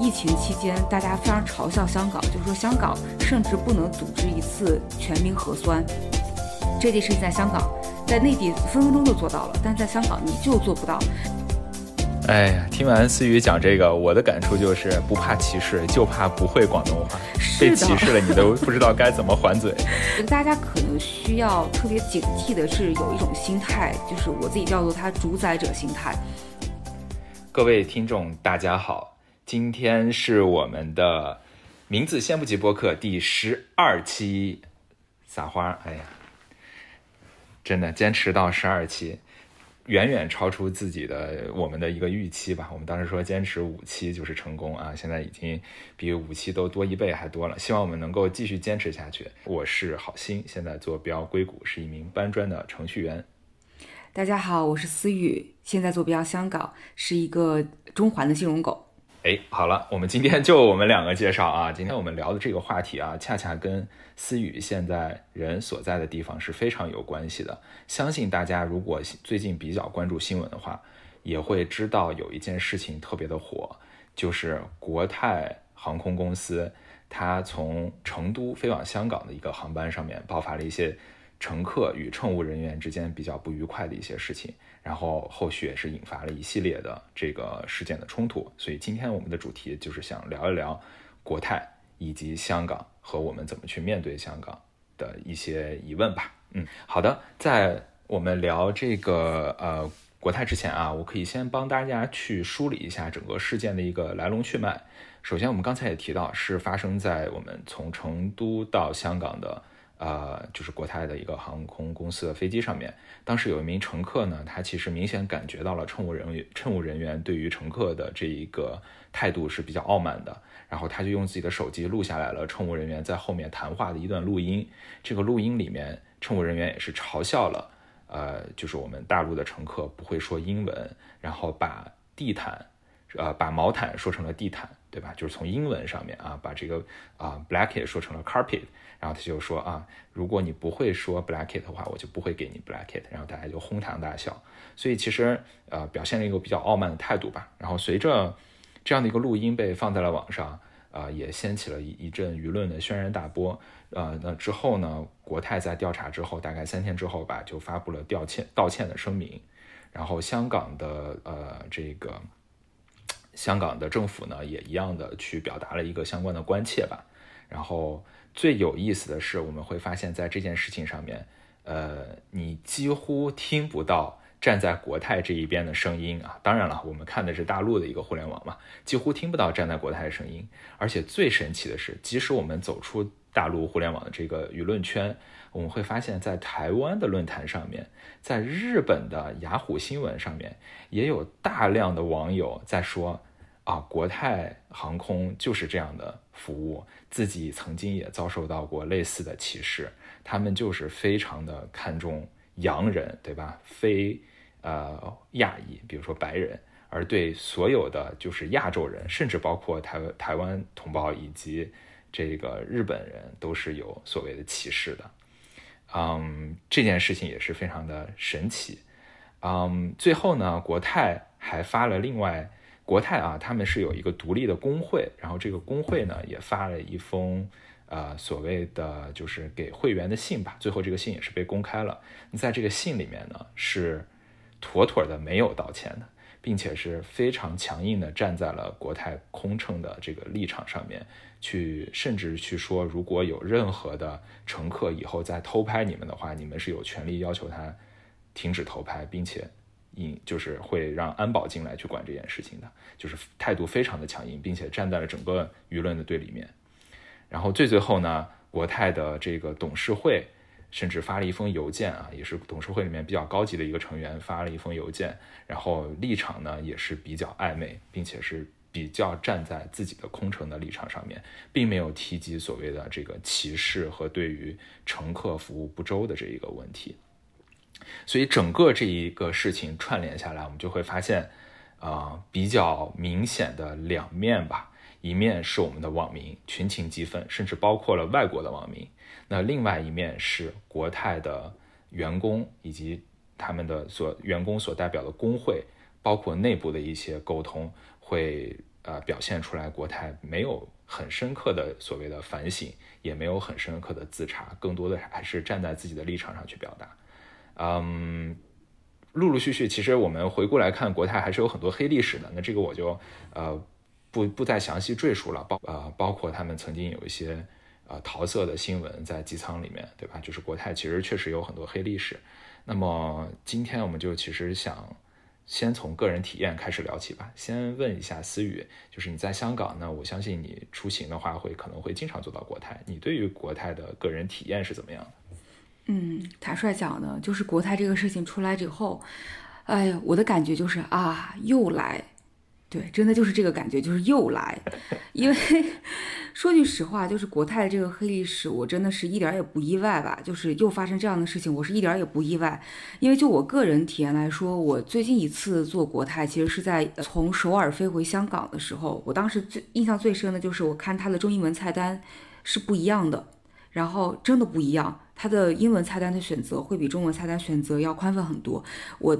疫情期间，大家非常嘲笑香港，就是说香港甚至不能组织一次全民核酸。这件事情在香港，在内地分分钟就做到了，但在香港你就做不到。哎呀，听完思雨讲这个，我的感触就是不怕歧视，就怕不会广东话。被歧视了，你都不知道该怎么还嘴。大家可能需要特别警惕的是，有一种心态，就是我自己叫做它主宰者心态。各位听众，大家好，今天是我们的名字先不急播客第十二期，撒花！哎呀，真的坚持到十二期。远远超出自己的我们的一个预期吧。我们当时说坚持五期就是成功啊，现在已经比五期都多一倍还多了。希望我们能够继续坚持下去。我是好心，现在坐标硅谷，是一名搬砖的程序员。大家好，我是思雨，现在坐标香港，是一个中环的金融狗。哎，好了，我们今天就我们两个介绍啊。今天我们聊的这个话题啊，恰恰跟思雨现在人所在的地方是非常有关系的。相信大家如果最近比较关注新闻的话，也会知道有一件事情特别的火，就是国泰航空公司，它从成都飞往香港的一个航班上面爆发了一些乘客与乘务人员之间比较不愉快的一些事情。然后后续也是引发了一系列的这个事件的冲突，所以今天我们的主题就是想聊一聊国泰以及香港和我们怎么去面对香港的一些疑问吧。嗯，好的，在我们聊这个呃国泰之前啊，我可以先帮大家去梳理一下整个事件的一个来龙去脉。首先，我们刚才也提到是发生在我们从成都到香港的。呃，就是国泰的一个航空公司的飞机上面，当时有一名乘客呢，他其实明显感觉到了乘务人员乘务人员对于乘客的这一个态度是比较傲慢的，然后他就用自己的手机录下来了乘务人员在后面谈话的一段录音。这个录音里面，乘务人员也是嘲笑了，呃，就是我们大陆的乘客不会说英文，然后把地毯，呃，把毛毯说成了地毯，对吧？就是从英文上面啊，把这个啊 blanket 说成了 carpet。然后他就说啊，如果你不会说 blanket 的话，我就不会给你 blanket。然后大家就哄堂大笑。所以其实呃，表现了一个比较傲慢的态度吧。然后随着这样的一个录音被放在了网上，啊，也掀起了一一阵舆论的轩然大波。呃，那之后呢，国泰在调查之后，大概三天之后吧，就发布了道歉道歉的声明。然后香港的呃这个香港的政府呢，也一样的去表达了一个相关的关切吧。然后。最有意思的是，我们会发现，在这件事情上面，呃，你几乎听不到站在国泰这一边的声音啊。当然了，我们看的是大陆的一个互联网嘛，几乎听不到站在国泰的声音。而且最神奇的是，即使我们走出大陆互联网的这个舆论圈，我们会发现，在台湾的论坛上面，在日本的雅虎新闻上面，也有大量的网友在说。啊，国泰航空就是这样的服务，自己曾经也遭受到过类似的歧视。他们就是非常的看重洋人，对吧？非呃亚裔，比如说白人，而对所有的就是亚洲人，甚至包括台湾台湾同胞以及这个日本人，都是有所谓的歧视的。嗯，这件事情也是非常的神奇。嗯，最后呢，国泰还发了另外。国泰啊，他们是有一个独立的工会，然后这个工会呢也发了一封，呃，所谓的就是给会员的信吧。最后这个信也是被公开了。在这个信里面呢，是妥妥的没有道歉的，并且是非常强硬的站在了国泰空乘的这个立场上面，去甚至去说，如果有任何的乘客以后再偷拍你们的话，你们是有权利要求他停止偷拍，并且。引就是会让安保进来去管这件事情的，就是态度非常的强硬，并且站在了整个舆论的对立面。然后最最后呢，国泰的这个董事会甚至发了一封邮件啊，也是董事会里面比较高级的一个成员发了一封邮件，然后立场呢也是比较暧昧，并且是比较站在自己的空乘的立场上面，并没有提及所谓的这个歧视和对于乘客服务不周的这一个问题。所以整个这一个事情串联下来，我们就会发现，啊，比较明显的两面吧。一面是我们的网民群情激愤，甚至包括了外国的网民；那另外一面是国泰的员工以及他们的所员工所代表的工会，包括内部的一些沟通，会呃表现出来国泰没有很深刻的所谓的反省，也没有很深刻的自查，更多的还是站在自己的立场上去表达。嗯，陆陆续续，其实我们回顾来看，国泰还是有很多黑历史的。那这个我就呃不不再详细赘述了，包呃包括他们曾经有一些呃桃色的新闻在机舱里面，对吧？就是国泰其实确实有很多黑历史。那么今天我们就其实想先从个人体验开始聊起吧。先问一下思雨，就是你在香港呢，我相信你出行的话会可能会经常坐到国泰，你对于国泰的个人体验是怎么样的？嗯，坦率讲呢，就是国泰这个事情出来之后，哎呀，我的感觉就是啊，又来，对，真的就是这个感觉，就是又来。因为 说句实话，就是国泰的这个黑历史，我真的是一点也不意外吧。就是又发生这样的事情，我是一点也不意外。因为就我个人体验来说，我最近一次坐国泰，其实是在从首尔飞回香港的时候，我当时最印象最深的就是我看它的中英文菜单是不一样的。然后真的不一样，它的英文菜单的选择会比中文菜单选择要宽泛很多。我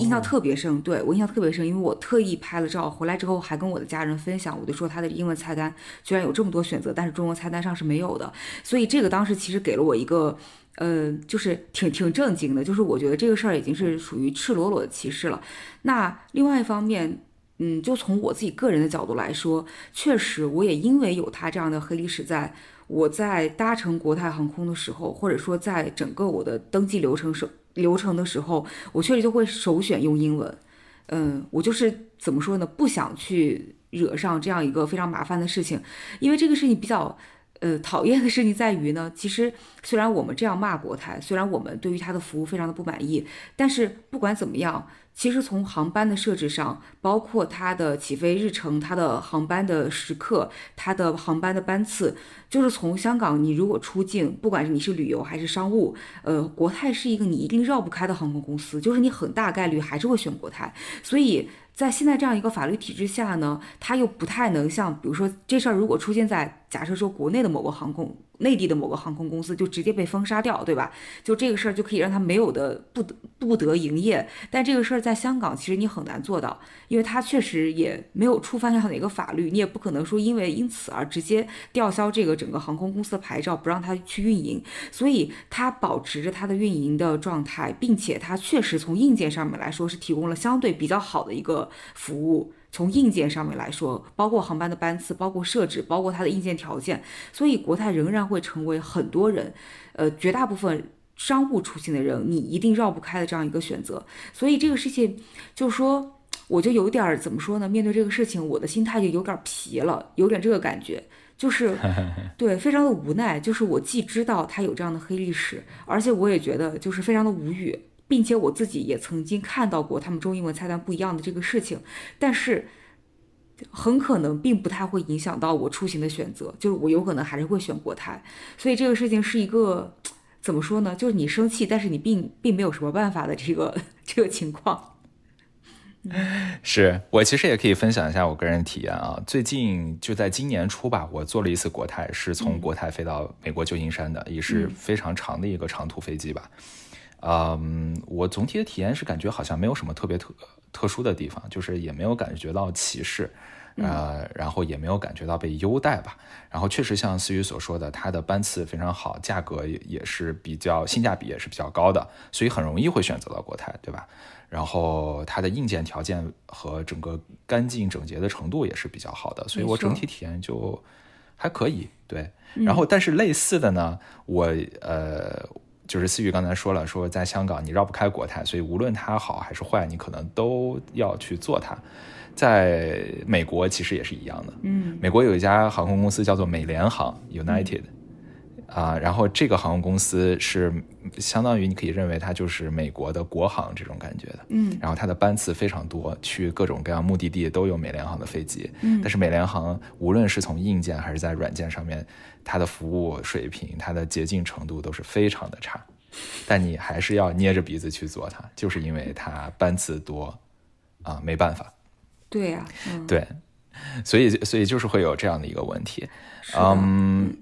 印象特别深，对我印象特别深，因为我特意拍了照，回来之后还跟我的家人分享，我就说他的英文菜单居然有这么多选择，但是中文菜单上是没有的。所以这个当时其实给了我一个，呃，就是挺挺震惊的，就是我觉得这个事儿已经是属于赤裸裸的歧视了。那另外一方面，嗯，就从我自己个人的角度来说，确实我也因为有他这样的黑历史在。我在搭乘国泰航空的时候，或者说在整个我的登记流程时流程的时候，我确实就会首选用英文。嗯，我就是怎么说呢？不想去惹上这样一个非常麻烦的事情，因为这个事情比较呃讨厌的事情在于呢，其实虽然我们这样骂国泰，虽然我们对于他的服务非常的不满意，但是不管怎么样。其实从航班的设置上，包括它的起飞日程、它的航班的时刻、它的航班的班次，就是从香港你如果出境，不管是你是旅游还是商务，呃，国泰是一个你一定绕不开的航空公司，就是你很大概率还是会选国泰。所以在现在这样一个法律体制下呢，它又不太能像，比如说这事儿如果出现在假设说国内的某个航空。内地的某个航空公司就直接被封杀掉，对吧？就这个事儿就可以让他没有的不得不得营业。但这个事儿在香港其实你很难做到，因为它确实也没有触犯到哪个法律，你也不可能说因为因此而直接吊销这个整个航空公司的牌照，不让它去运营。所以它保持着它的运营的状态，并且它确实从硬件上面来说是提供了相对比较好的一个服务。从硬件上面来说，包括航班的班次，包括设置，包括它的硬件条件，所以国泰仍然会成为很多人，呃，绝大部分商务出行的人，你一定绕不开的这样一个选择。所以这个事情，就是说，我就有点儿怎么说呢？面对这个事情，我的心态就有点皮了，有点这个感觉，就是 对，非常的无奈。就是我既知道他有这样的黑历史，而且我也觉得就是非常的无语。并且我自己也曾经看到过他们中英文菜单不一样的这个事情，但是很可能并不太会影响到我出行的选择，就是我有可能还是会选国泰。所以这个事情是一个怎么说呢？就是你生气，但是你并并没有什么办法的这个这个情况。是我其实也可以分享一下我个人体验啊，最近就在今年初吧，我坐了一次国泰，是从国泰飞到美国旧金山的，也是非常长的一个长途飞机吧。嗯，我总体的体验是感觉好像没有什么特别特特殊的地方，就是也没有感觉到歧视，呃，然后也没有感觉到被优待吧。然后确实像思雨所说的，它的班次非常好，价格也是比较性价比也是比较高的，所以很容易会选择到国泰，对吧？然后它的硬件条件和整个干净整洁的程度也是比较好的，所以我整体体验就还可以。对，然后但是类似的呢，我呃。就是思雨刚才说了，说在香港你绕不开国泰，所以无论它好还是坏，你可能都要去做它。在美国其实也是一样的，嗯，美国有一家航空公司叫做美联航 （United），啊，然后这个航空公司是相当于你可以认为它就是美国的国航这种感觉的，嗯，然后它的班次非常多，去各种各样目的地都有美联航的飞机，嗯，但是美联航无论是从硬件还是在软件上面。它的服务水平，它的洁净程度都是非常的差，但你还是要捏着鼻子去做它，就是因为它班次多，啊，没办法。对呀，对，所以所以就是会有这样的一个问题，嗯，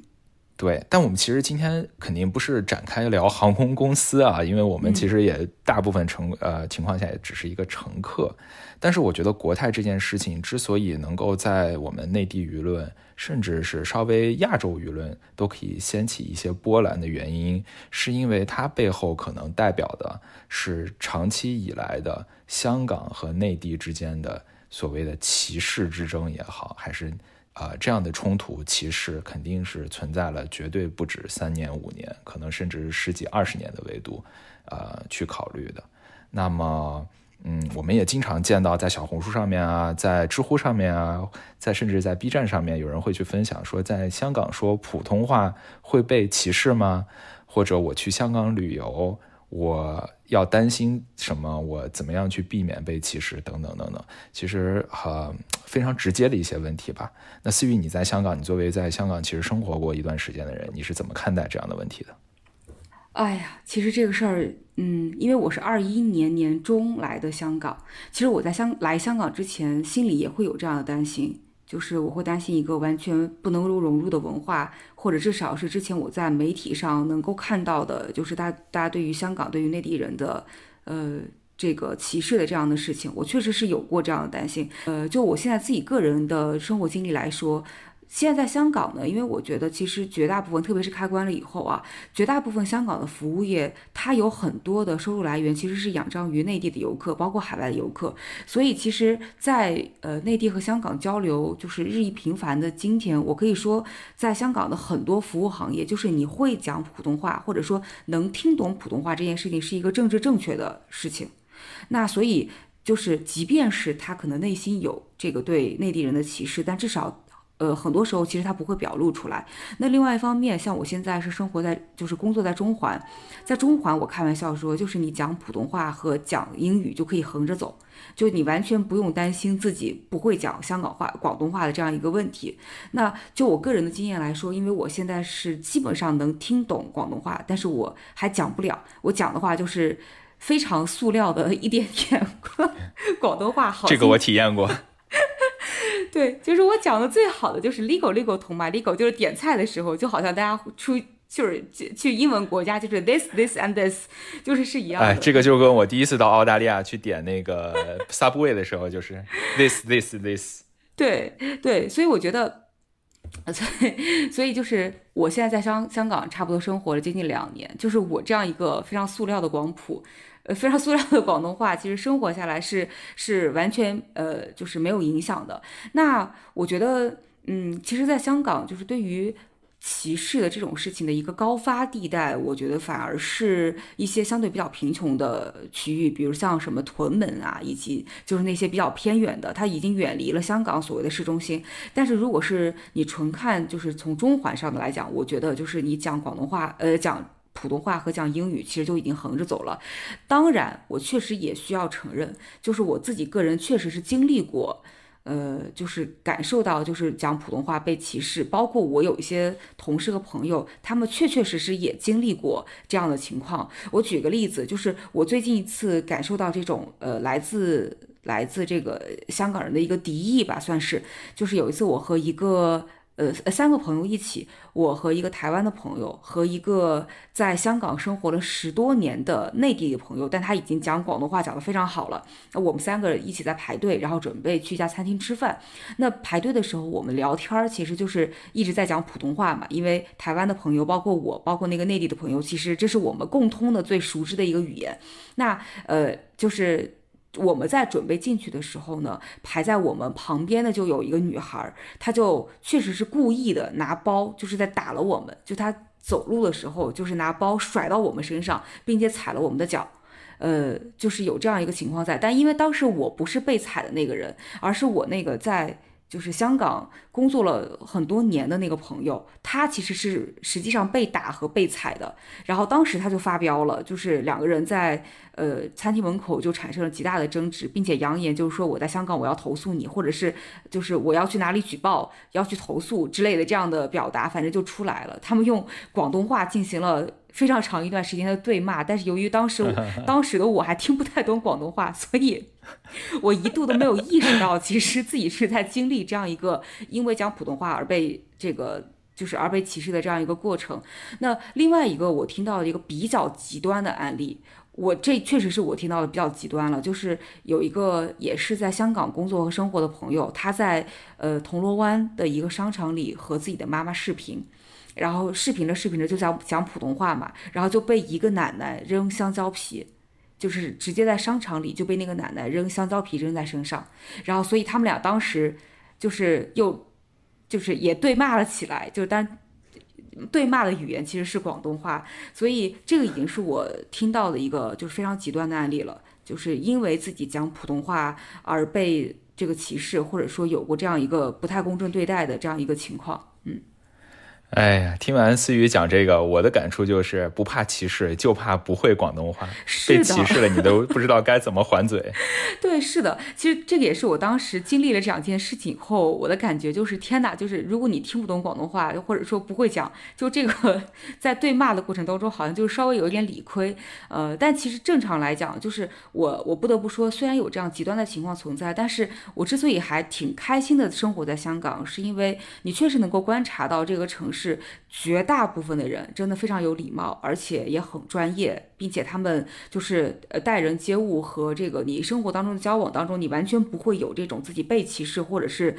对，但我们其实今天肯定不是展开聊航空公司啊，因为我们其实也大部分乘呃情况下也只是一个乘客。但是我觉得国泰这件事情之所以能够在我们内地舆论，甚至是稍微亚洲舆论都可以掀起一些波澜的原因，是因为它背后可能代表的是长期以来的香港和内地之间的所谓的歧视之争也好，还是啊这样的冲突歧视肯定是存在了，绝对不止三年五年，可能甚至是十几二十年的维度，呃去考虑的。那么。嗯，我们也经常见到在小红书上面啊，在知乎上面啊，在甚至在 B 站上面，有人会去分享说，在香港说普通话会被歧视吗？或者我去香港旅游，我要担心什么？我怎么样去避免被歧视？等等等等，其实呃非常直接的一些问题吧。那思雨，你在香港，你作为在香港其实生活过一段时间的人，你是怎么看待这样的问题的？哎呀，其实这个事儿，嗯，因为我是二一年年中来的香港，其实我在香来香港之前，心里也会有这样的担心，就是我会担心一个完全不能够融入的文化，或者至少是之前我在媒体上能够看到的，就是大大家对于香港、对于内地人的，呃，这个歧视的这样的事情，我确实是有过这样的担心。呃，就我现在自己个人的生活经历来说。现在在香港呢，因为我觉得其实绝大部分，特别是开关了以后啊，绝大部分香港的服务业，它有很多的收入来源其实是仰仗于内地的游客，包括海外的游客。所以其实，在呃内地和香港交流就是日益频繁的今天，我可以说，在香港的很多服务行业，就是你会讲普通话，或者说能听懂普通话这件事情，是一个政治正确的事情。那所以就是，即便是他可能内心有这个对内地人的歧视，但至少。呃，很多时候其实他不会表露出来。那另外一方面，像我现在是生活在，就是工作在中环，在中环，我开玩笑说，就是你讲普通话和讲英语就可以横着走，就你完全不用担心自己不会讲香港话、广东话的这样一个问题。那就我个人的经验来说，因为我现在是基本上能听懂广东话，但是我还讲不了，我讲的话就是非常塑料的一点点 广东话。好，这个我体验过。对，就是我讲的最好的就是 legal legal 同嘛，legal 就是点菜的时候，就好像大家出就是去英文国家，就是 this this and this，就是是一样的。哎，这个就跟我第一次到澳大利亚去点那个 subway 的时候，就是 this this this。对对，所以我觉得，所以所以就是我现在在香香港差不多生活了接近两年，就是我这样一个非常塑料的广普。呃，非常 塑料的广东话，其实生活下来是是完全呃，就是没有影响的。那我觉得，嗯，其实，在香港，就是对于歧视的这种事情的一个高发地带，我觉得反而是一些相对比较贫穷的区域，比如像什么屯门啊，以及就是那些比较偏远的，它已经远离了香港所谓的市中心。但是，如果是你纯看就是从中环上的来讲，我觉得就是你讲广东话，呃，讲。普通话和讲英语其实就已经横着走了。当然，我确实也需要承认，就是我自己个人确实是经历过，呃，就是感受到就是讲普通话被歧视。包括我有一些同事和朋友，他们确确实实也经历过这样的情况。我举个例子，就是我最近一次感受到这种呃来自来自这个香港人的一个敌意吧，算是，就是有一次我和一个。呃，三个朋友一起，我和一个台湾的朋友，和一个在香港生活了十多年的内地的朋友，但他已经讲广东话讲得非常好了。那我们三个人一起在排队，然后准备去一家餐厅吃饭。那排队的时候，我们聊天儿，其实就是一直在讲普通话嘛。因为台湾的朋友，包括我，包括那个内地的朋友，其实这是我们共通的最熟知的一个语言。那呃，就是。我们在准备进去的时候呢，排在我们旁边的就有一个女孩，她就确实是故意的拿包，就是在打了我们。就她走路的时候，就是拿包甩到我们身上，并且踩了我们的脚，呃，就是有这样一个情况在。但因为当时我不是被踩的那个人，而是我那个在。就是香港工作了很多年的那个朋友，他其实是实际上被打和被踩的。然后当时他就发飙了，就是两个人在呃餐厅门口就产生了极大的争执，并且扬言就是说我在香港我要投诉你，或者是就是我要去哪里举报，要去投诉之类的这样的表达，反正就出来了。他们用广东话进行了。非常长一段时间的对骂，但是由于当时 当时的我还听不太懂广东话，所以 我一度都没有意识到，其实自己是在经历这样一个因为讲普通话而被这个就是而被歧视的这样一个过程。那另外一个我听到的一个比较极端的案例，我这确实是我听到的比较极端了，就是有一个也是在香港工作和生活的朋友，他在呃铜锣湾的一个商场里和自己的妈妈视频，然后视频着视频着就讲讲普通话嘛，然后就被一个奶奶扔香蕉皮。就是直接在商场里就被那个奶奶扔香蕉皮扔在身上，然后所以他们俩当时就是又就是也对骂了起来，就但对骂的语言其实是广东话，所以这个已经是我听到的一个就是非常极端的案例了，就是因为自己讲普通话而被这个歧视，或者说有过这样一个不太公正对待的这样一个情况，哎呀，听完思雨讲这个，我的感触就是不怕歧视，就怕不会广东话。被歧视了，你都不知道该怎么还嘴。对，是的，其实这个也是我当时经历了这两件事情以后，我的感觉就是天哪，就是如果你听不懂广东话，或者说不会讲，就这个在对骂的过程当中，好像就稍微有一点理亏。呃，但其实正常来讲，就是我我不得不说，虽然有这样极端的情况存在，但是我之所以还挺开心的生活在香港，是因为你确实能够观察到这个城市。是绝大部分的人真的非常有礼貌，而且也很专业，并且他们就是呃待人接物和这个你生活当中的交往当中，你完全不会有这种自己被歧视或者是。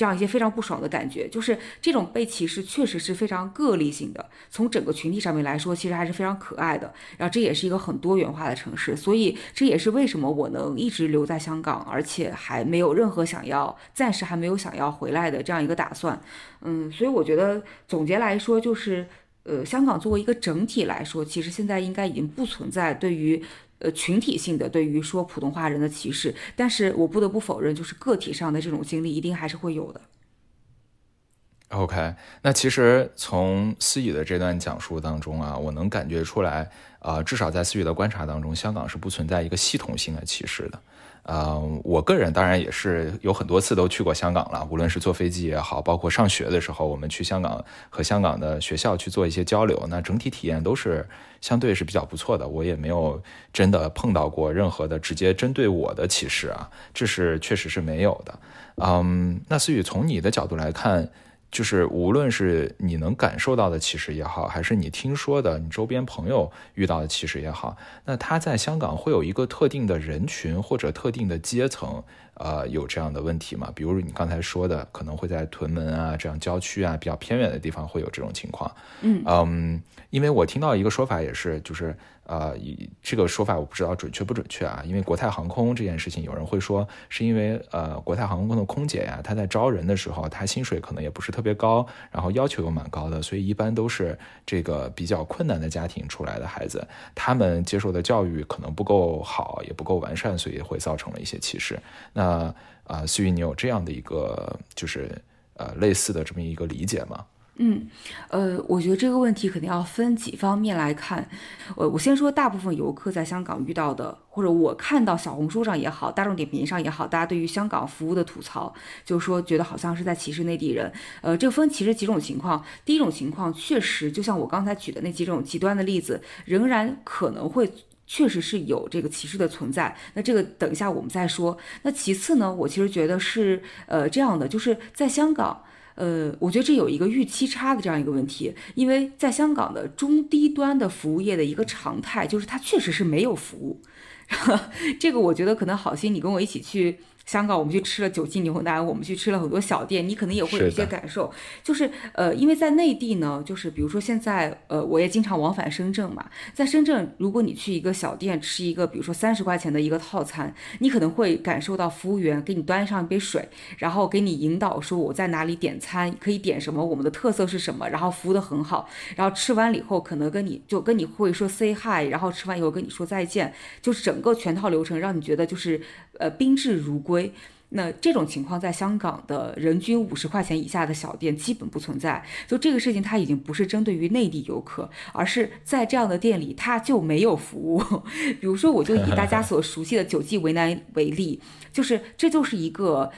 这样一些非常不爽的感觉，就是这种被歧视确实是非常个例性的。从整个群体上面来说，其实还是非常可爱的。然后这也是一个很多元化的城市，所以这也是为什么我能一直留在香港，而且还没有任何想要暂时还没有想要回来的这样一个打算。嗯，所以我觉得总结来说，就是呃，香港作为一个整体来说，其实现在应该已经不存在对于。呃，群体性的对于说普通话人的歧视，但是我不得不否认，就是个体上的这种经历一定还是会有的。OK，那其实从思雨的这段讲述当中啊，我能感觉出来，啊，至少在思雨的观察当中，香港是不存在一个系统性的歧视的。呃，我个人当然也是有很多次都去过香港了，无论是坐飞机也好，包括上学的时候，我们去香港和香港的学校去做一些交流，那整体体验都是相对是比较不错的。我也没有真的碰到过任何的直接针对我的歧视啊，这是确实是没有的。嗯，那思雨从你的角度来看。就是无论是你能感受到的歧视也好，还是你听说的你周边朋友遇到的歧视也好，那他在香港会有一个特定的人群或者特定的阶层，呃，有这样的问题吗？比如你刚才说的，可能会在屯门啊这样郊区啊比较偏远的地方会有这种情况。嗯嗯，因为我听到一个说法也是，就是。呃，这个说法我不知道准确不准确啊，因为国泰航空这件事情，有人会说是因为呃，国泰航空的空姐呀，她在招人的时候，她薪水可能也不是特别高，然后要求又蛮高的，所以一般都是这个比较困难的家庭出来的孩子，他们接受的教育可能不够好，也不够完善，所以会造成了一些歧视。那啊，思雨，你有这样的一个就是呃类似的这么一个理解吗？嗯，呃，我觉得这个问题肯定要分几方面来看。呃，我先说大部分游客在香港遇到的，或者我看到小红书上也好，大众点评上也好，大家对于香港服务的吐槽，就是说觉得好像是在歧视内地人。呃，这个分其实几种情况。第一种情况，确实就像我刚才举的那几种极端的例子，仍然可能会确实是有这个歧视的存在。那这个等一下我们再说。那其次呢，我其实觉得是呃这样的，就是在香港。呃，我觉得这有一个预期差的这样一个问题，因为在香港的中低端的服务业的一个常态就是它确实是没有服务，这个我觉得可能好心你跟我一起去。香港，我们去吃了九记牛腩，我们去吃了很多小店，你可能也会有一些感受，就是呃，因为在内地呢，就是比如说现在呃，我也经常往返深圳嘛，在深圳，如果你去一个小店吃一个，比如说三十块钱的一个套餐，你可能会感受到服务员给你端上一杯水，然后给你引导说我在哪里点餐，可以点什么，我们的特色是什么，然后服务的很好，然后吃完了以后可能跟你就跟你会说 say hi，然后吃完以后跟你说再见，就是整个全套流程让你觉得就是呃宾至如归。那这种情况在香港的人均五十块钱以下的小店基本不存在。就这个事情，它已经不是针对于内地游客，而是在这样的店里，它就没有服务。比如说，我就以大家所熟悉的九记为难为例，就是这就是一个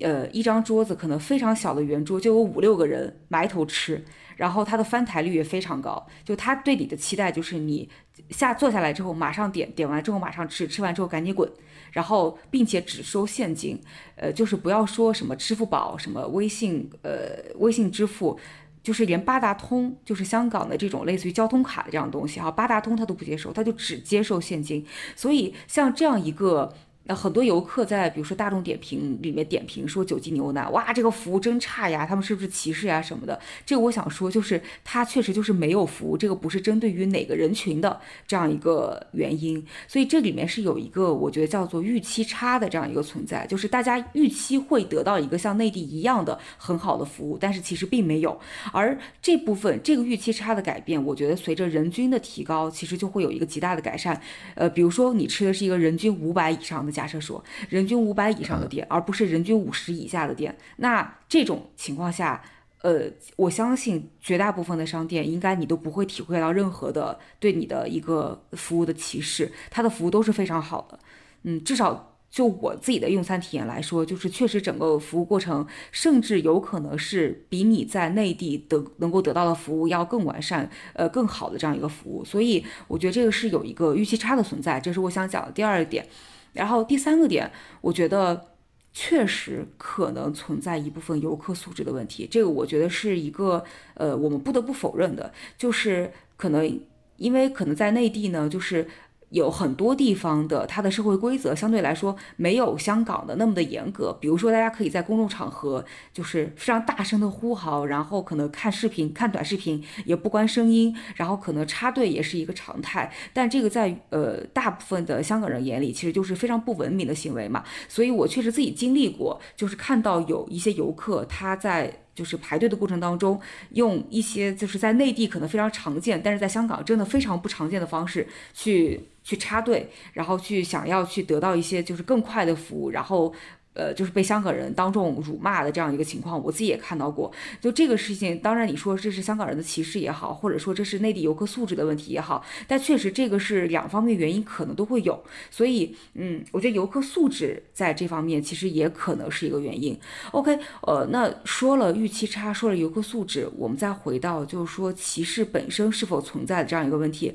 呃一张桌子，可能非常小的圆桌，就有五六个人埋头吃，然后它的翻台率也非常高。就他对你的期待就是你下坐下来之后马上点，点完之后马上吃，吃完之后赶紧滚。然后，并且只收现金，呃，就是不要说什么支付宝、什么微信，呃，微信支付，就是连八达通，就是香港的这种类似于交通卡的这样东西哈，八达通他都不接受，他就只接受现金。所以像这样一个。很多游客在比如说大众点评里面点评说九记牛腩，哇，这个服务真差呀，他们是不是歧视呀什么的？这个我想说，就是它确实就是没有服务，这个不是针对于哪个人群的这样一个原因。所以这里面是有一个我觉得叫做预期差的这样一个存在，就是大家预期会得到一个像内地一样的很好的服务，但是其实并没有。而这部分这个预期差的改变，我觉得随着人均的提高，其实就会有一个极大的改善。呃，比如说你吃的是一个人均五百以上的价。假设说人均五百以上的店，而不是人均五十以下的店，那这种情况下，呃，我相信绝大部分的商店应该你都不会体会到任何的对你的一个服务的歧视，它的服务都是非常好的。嗯，至少就我自己的用餐体验来说，就是确实整个服务过程，甚至有可能是比你在内地得能够得到的服务要更完善，呃，更好的这样一个服务。所以我觉得这个是有一个预期差的存在，这是我想讲的第二点。然后第三个点，我觉得确实可能存在一部分游客素质的问题，这个我觉得是一个呃我们不得不否认的，就是可能因为可能在内地呢，就是。有很多地方的它的社会规则相对来说没有香港的那么的严格，比如说大家可以在公众场合就是非常大声的呼号，然后可能看视频、看短视频也不关声音，然后可能插队也是一个常态。但这个在呃大部分的香港人眼里其实就是非常不文明的行为嘛。所以我确实自己经历过，就是看到有一些游客他在。就是排队的过程当中，用一些就是在内地可能非常常见，但是在香港真的非常不常见的方式去去插队，然后去想要去得到一些就是更快的服务，然后。呃，就是被香港人当众辱骂的这样一个情况，我自己也看到过。就这个事情，当然你说这是香港人的歧视也好，或者说这是内地游客素质的问题也好，但确实这个是两方面原因可能都会有。所以，嗯，我觉得游客素质在这方面其实也可能是一个原因。OK，呃，那说了预期差，说了游客素质，我们再回到就是说歧视本身是否存在的这样一个问题。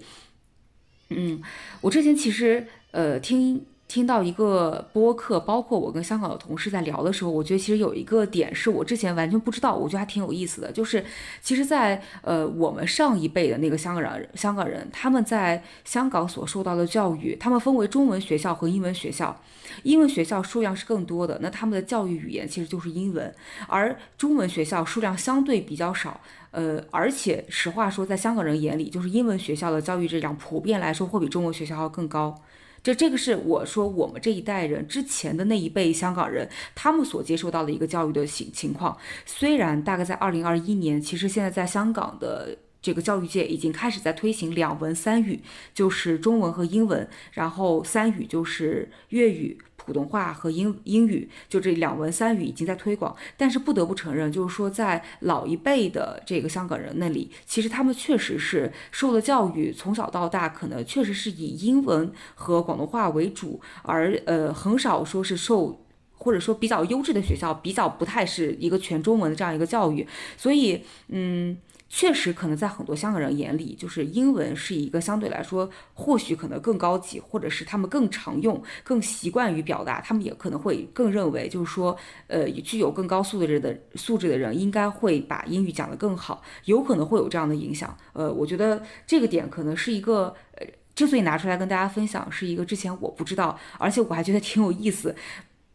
嗯，我之前其实呃听。听到一个播客，包括我跟香港的同事在聊的时候，我觉得其实有一个点是我之前完全不知道，我觉得还挺有意思的，就是其实，在呃我们上一辈的那个香港人，香港人他们在香港所受到的教育，他们分为中文学校和英文学校，英文学校数量是更多的，那他们的教育语言其实就是英文，而中文学校数量相对比较少，呃，而且实话说，在香港人眼里，就是英文学校的教育质量普遍来说会比中文学校要更高。这这个是我说我们这一代人之前的那一辈香港人，他们所接受到的一个教育的情情况。虽然大概在二零二一年，其实现在在香港的这个教育界已经开始在推行两文三语，就是中文和英文，然后三语就是粤语。普通话和英英语就这两文三语已经在推广，但是不得不承认，就是说在老一辈的这个香港人那里，其实他们确实是受的教育，从小到大可能确实是以英文和广东话为主，而呃很少说是受或者说比较优质的学校，比较不太是一个全中文的这样一个教育，所以嗯。确实，可能在很多香港人眼里，就是英文是一个相对来说，或许可能更高级，或者是他们更常用、更习惯于表达，他们也可能会更认为，就是说，呃，具有更高素质的素质的人，应该会把英语讲得更好，有可能会有这样的影响。呃，我觉得这个点可能是一个，呃，之所以拿出来跟大家分享，是一个之前我不知道，而且我还觉得挺有意思。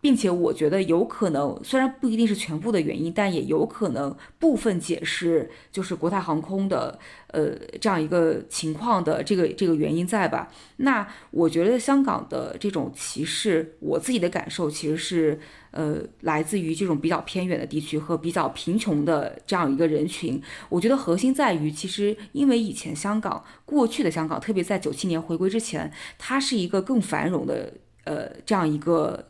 并且我觉得有可能，虽然不一定是全部的原因，但也有可能部分解释就是国泰航空的呃这样一个情况的这个这个原因在吧？那我觉得香港的这种歧视，我自己的感受其实是呃来自于这种比较偏远的地区和比较贫穷的这样一个人群。我觉得核心在于，其实因为以前香港过去的香港，特别在九七年回归之前，它是一个更繁荣的呃这样一个。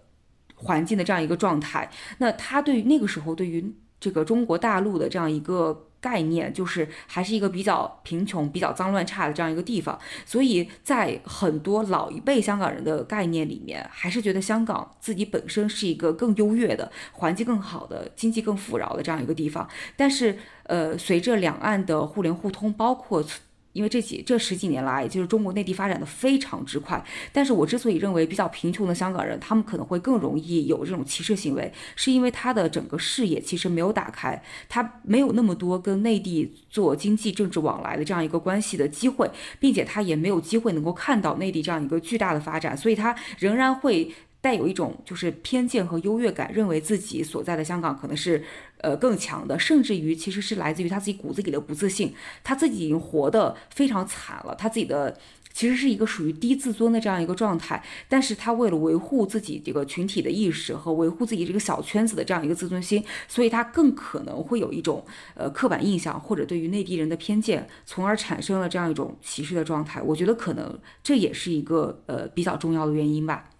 环境的这样一个状态，那他对于那个时候对于这个中国大陆的这样一个概念，就是还是一个比较贫穷、比较脏乱差的这样一个地方，所以在很多老一辈香港人的概念里面，还是觉得香港自己本身是一个更优越的环境、更好的经济、更富饶的这样一个地方。但是，呃，随着两岸的互联互通，包括因为这几这十几年来，就是中国内地发展的非常之快。但是我之所以认为比较贫穷的香港人，他们可能会更容易有这种歧视行为，是因为他的整个视野其实没有打开，他没有那么多跟内地做经济政治往来的这样一个关系的机会，并且他也没有机会能够看到内地这样一个巨大的发展，所以他仍然会。带有一种就是偏见和优越感，认为自己所在的香港可能是呃更强的，甚至于其实是来自于他自己骨子里的不自信，他自己已经活得非常惨了，他自己的其实是一个属于低自尊的这样一个状态，但是他为了维护自己这个群体的意识和维护自己这个小圈子的这样一个自尊心，所以他更可能会有一种呃刻板印象或者对于内地人的偏见，从而产生了这样一种歧视的状态。我觉得可能这也是一个呃比较重要的原因吧。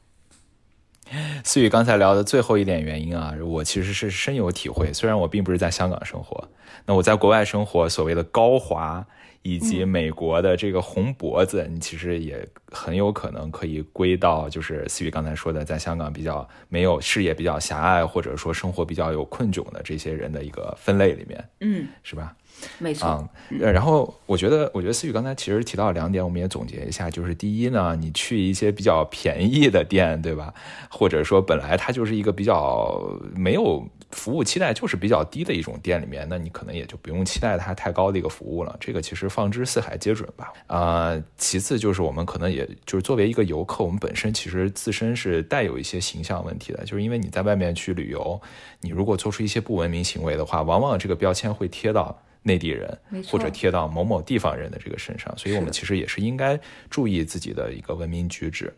思雨刚才聊的最后一点原因啊，我其实是深有体会。虽然我并不是在香港生活，那我在国外生活，所谓的高华以及美国的这个红脖子，你其实也很有可能可以归到就是思雨刚才说的，在香港比较没有视野比较狭隘，或者说生活比较有困窘的这些人的一个分类里面，嗯，是吧？没错，呃，然后我觉得，我觉得思雨刚才其实提到两点，我们也总结一下，就是第一呢，你去一些比较便宜的店，对吧？或者说本来它就是一个比较没有服务期待就是比较低的一种店里面，那你可能也就不用期待它太高的一个服务了。这个其实放之四海皆准吧。啊，其次就是我们可能也就是作为一个游客，我们本身其实自身是带有一些形象问题的，就是因为你在外面去旅游，你如果做出一些不文明行为的话，往往这个标签会贴到。内地人或者贴到某某地方人的这个身上，所以我们其实也是应该注意自己的一个文明举止。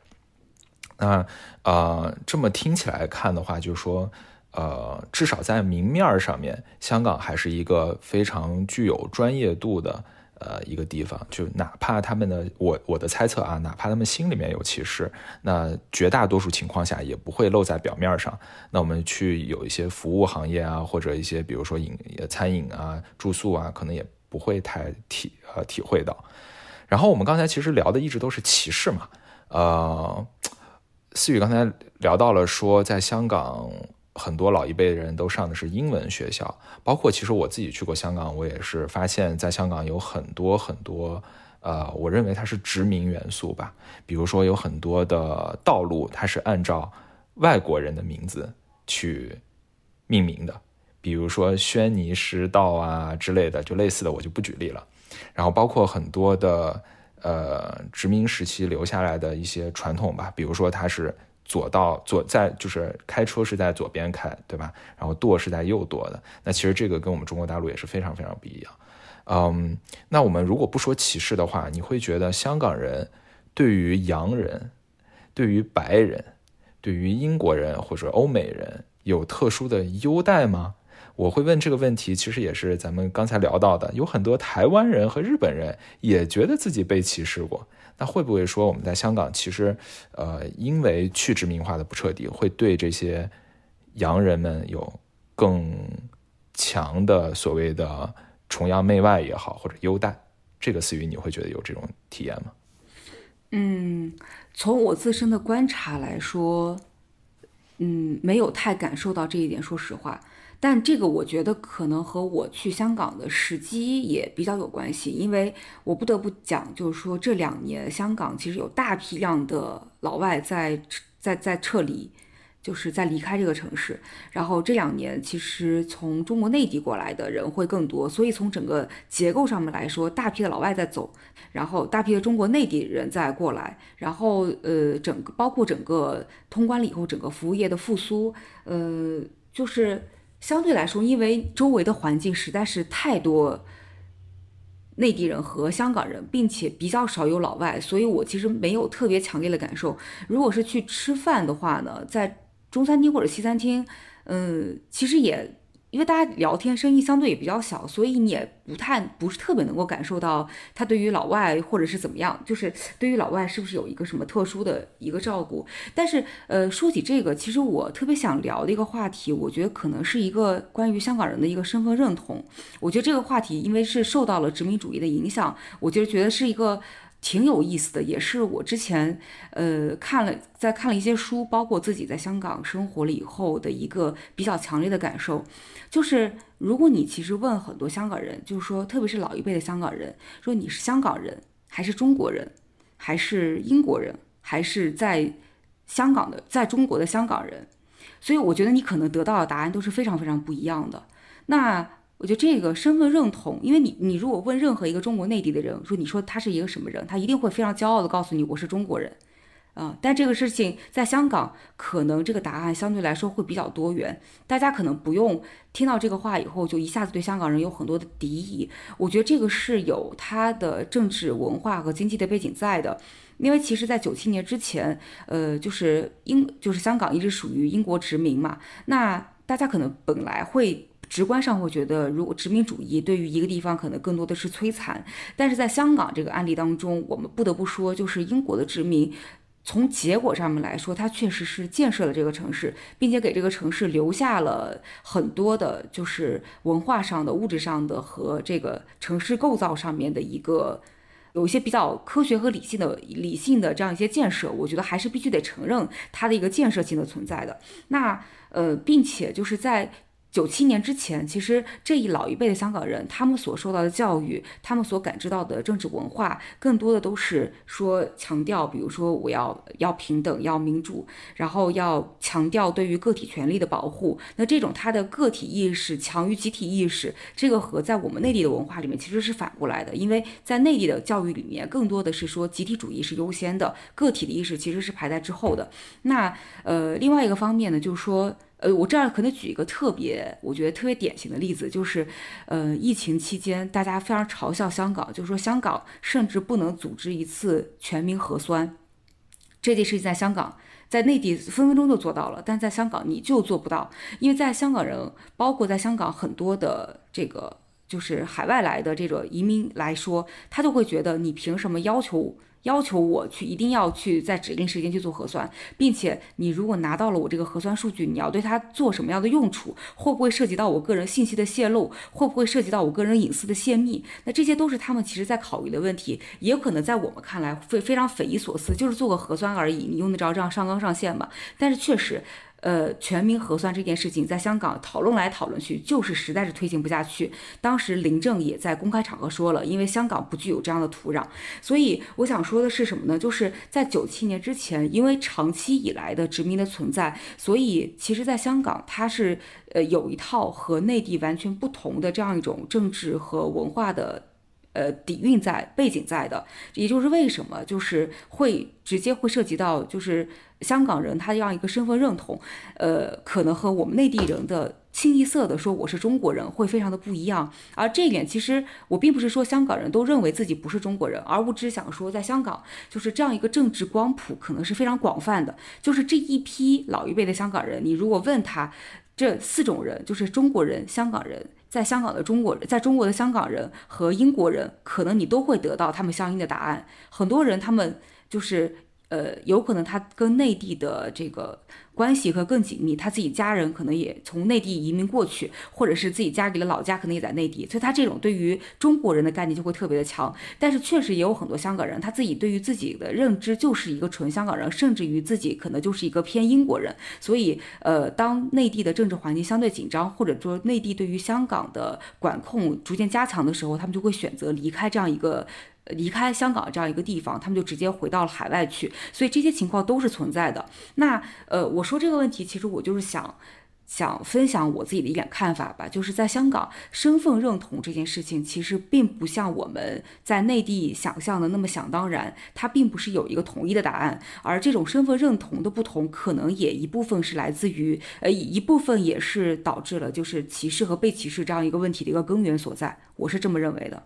那呃，这么听起来看的话，就是说，呃，至少在明面上面，香港还是一个非常具有专业度的。呃，一个地方，就哪怕他们的我我的猜测啊，哪怕他们心里面有歧视，那绝大多数情况下也不会露在表面上。那我们去有一些服务行业啊，或者一些比如说饮餐饮啊、住宿啊，可能也不会太体呃体会到。然后我们刚才其实聊的一直都是歧视嘛，呃，思雨刚才聊到了说在香港。很多老一辈的人都上的是英文学校，包括其实我自己去过香港，我也是发现，在香港有很多很多，呃，我认为它是殖民元素吧。比如说有很多的道路，它是按照外国人的名字去命名的，比如说轩尼诗道啊之类的，就类似的我就不举例了。然后包括很多的呃殖民时期留下来的一些传统吧，比如说它是。左道左在就是开车是在左边开，对吧？然后舵是在右舵的。那其实这个跟我们中国大陆也是非常非常不一样。嗯，那我们如果不说歧视的话，你会觉得香港人对于洋人、对于白人、对于英国人或者欧美人有特殊的优待吗？我会问这个问题，其实也是咱们刚才聊到的，有很多台湾人和日本人也觉得自己被歧视过。那会不会说我们在香港其实，呃，因为去殖民化的不彻底，会对这些洋人们有更强的所谓的崇洋媚外也好，或者优待？这个思雨，你会觉得有这种体验吗？嗯，从我自身的观察来说，嗯，没有太感受到这一点，说实话。但这个我觉得可能和我去香港的时机也比较有关系，因为我不得不讲，就是说这两年香港其实有大批量的老外在在在撤离，就是在离开这个城市。然后这两年其实从中国内地过来的人会更多，所以从整个结构上面来说，大批的老外在走，然后大批的中国内地人在过来，然后呃整个包括整个通关了以后，整个服务业的复苏，呃就是。相对来说，因为周围的环境实在是太多内地人和香港人，并且比较少有老外，所以我其实没有特别强烈的感受。如果是去吃饭的话呢，在中餐厅或者西餐厅，嗯，其实也。因为大家聊天声音相对也比较小，所以你也不太不是特别能够感受到他对于老外或者是怎么样，就是对于老外是不是有一个什么特殊的一个照顾。但是，呃，说起这个，其实我特别想聊的一个话题，我觉得可能是一个关于香港人的一个身份认同。我觉得这个话题因为是受到了殖民主义的影响，我就觉得是一个。挺有意思的，也是我之前呃看了在看了一些书，包括自己在香港生活了以后的一个比较强烈的感受，就是如果你其实问很多香港人，就是说特别是老一辈的香港人，说你是香港人还是中国人，还是英国人，还是在香港的在中国的香港人，所以我觉得你可能得到的答案都是非常非常不一样的。那。我觉得这个身份认同，因为你，你如果问任何一个中国内地的人，说你说他是一个什么人，他一定会非常骄傲的告诉你我是中国人，啊，但这个事情在香港可能这个答案相对来说会比较多元，大家可能不用听到这个话以后就一下子对香港人有很多的敌意。我觉得这个是有他的政治文化和经济的背景在的，因为其实，在九七年之前，呃，就是英就是香港一直属于英国殖民嘛，那大家可能本来会。直观上会觉得，如果殖民主义对于一个地方可能更多的是摧残，但是在香港这个案例当中，我们不得不说，就是英国的殖民，从结果上面来说，它确实是建设了这个城市，并且给这个城市留下了很多的，就是文化上的、物质上的和这个城市构造上面的一个有一些比较科学和理性的理性的这样一些建设，我觉得还是必须得承认它的一个建设性的存在的。那呃，并且就是在。九七年之前，其实这一老一辈的香港人，他们所受到的教育，他们所感知到的政治文化，更多的都是说强调，比如说我要要平等，要民主，然后要强调对于个体权利的保护。那这种他的个体意识强于集体意识，这个和在我们内地的文化里面其实是反过来的，因为在内地的教育里面，更多的是说集体主义是优先的，个体的意识其实是排在之后的。那呃，另外一个方面呢，就是说。呃，我这儿可能举一个特别，我觉得特别典型的例子，就是，呃，疫情期间大家非常嘲笑香港，就是说香港甚至不能组织一次全民核酸，这件事情在香港，在内地分分钟就做到了，但在香港你就做不到，因为在香港人，包括在香港很多的这个就是海外来的这个移民来说，他就会觉得你凭什么要求？要求我去一定要去在指定时间去做核酸，并且你如果拿到了我这个核酸数据，你要对它做什么样的用处？会不会涉及到我个人信息的泄露？会不会涉及到我个人隐私的泄密？那这些都是他们其实在考虑的问题，也有可能在我们看来会非常匪夷所思，就是做个核酸而已，你用得着这样上纲上线吗？但是确实。呃，全民核酸这件事情在香港讨论来讨论去，就是实在是推行不下去。当时林郑也在公开场合说了，因为香港不具有这样的土壤。所以我想说的是什么呢？就是在九七年之前，因为长期以来的殖民的存在，所以其实在香港它是呃有一套和内地完全不同的这样一种政治和文化的。呃，底蕴在背景在的，也就是为什么就是会直接会涉及到，就是香港人他这样一个身份认同，呃，可能和我们内地人的清一色的说我是中国人会非常的不一样。而这一点其实我并不是说香港人都认为自己不是中国人，而我只想说，在香港就是这样一个政治光谱可能是非常广泛的，就是这一批老一辈的香港人，你如果问他这四种人，就是中国人、香港人。在香港的中国人，在中国的香港人和英国人，可能你都会得到他们相应的答案。很多人他们就是，呃，有可能他跟内地的这个。关系和更紧密，他自己家人可能也从内地移民过去，或者是自己家里的老家可能也在内地，所以他这种对于中国人的概念就会特别的强。但是确实也有很多香港人，他自己对于自己的认知就是一个纯香港人，甚至于自己可能就是一个偏英国人。所以，呃，当内地的政治环境相对紧张，或者说内地对于香港的管控逐渐加强的时候，他们就会选择离开这样一个。离开香港这样一个地方，他们就直接回到了海外去，所以这些情况都是存在的。那呃，我说这个问题，其实我就是想想分享我自己的一点看法吧。就是在香港，身份认同这件事情，其实并不像我们在内地想象的那么想当然，它并不是有一个统一的答案。而这种身份认同的不同，可能也一部分是来自于呃，一部分也是导致了就是歧视和被歧视这样一个问题的一个根源所在。我是这么认为的。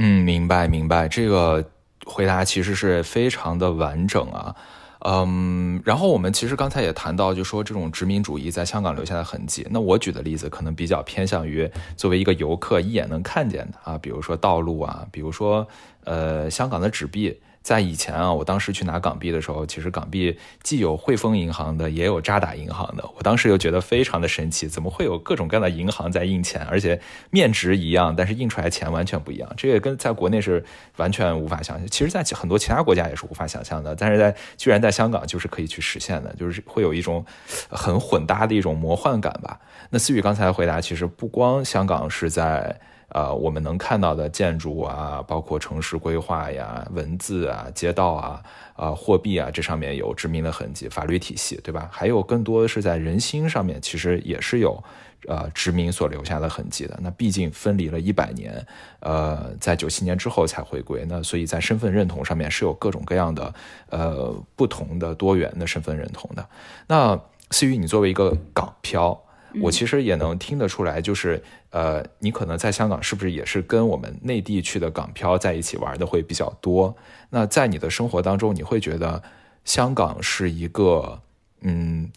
嗯，明白明白，这个回答其实是非常的完整啊，嗯，然后我们其实刚才也谈到，就说这种殖民主义在香港留下的痕迹。那我举的例子可能比较偏向于作为一个游客一眼能看见的啊，比如说道路啊，比如说呃香港的纸币，在以前啊，我当时去拿港币的时候，其实港币既有汇丰银行的，也有渣打银行的。我当时又觉得非常的神奇，怎么会有各种各样的银行在印钱，而且面值一样，但是印出来钱完全不一样。这个跟在国内是完全无法想象。其实，在很多其他国家也是无法想象的，但是在居然在香港就是可以去实现的，就是会有一种很混搭的一种魔幻感吧。那思雨刚才回答，其实不光香港是在。呃，我们能看到的建筑啊，包括城市规划呀、文字啊、街道啊、啊货币啊，这上面有殖民的痕迹，法律体系，对吧？还有更多的是在人心上面，其实也是有呃殖民所留下的痕迹的。那毕竟分离了一百年，呃，在九七年之后才回归，那所以在身份认同上面是有各种各样的呃不同的多元的身份认同的。那思雨，你作为一个港漂。我其实也能听得出来，就是呃，你可能在香港是不是也是跟我们内地去的港漂在一起玩的会比较多？那在你的生活当中，你会觉得香港是一个嗯，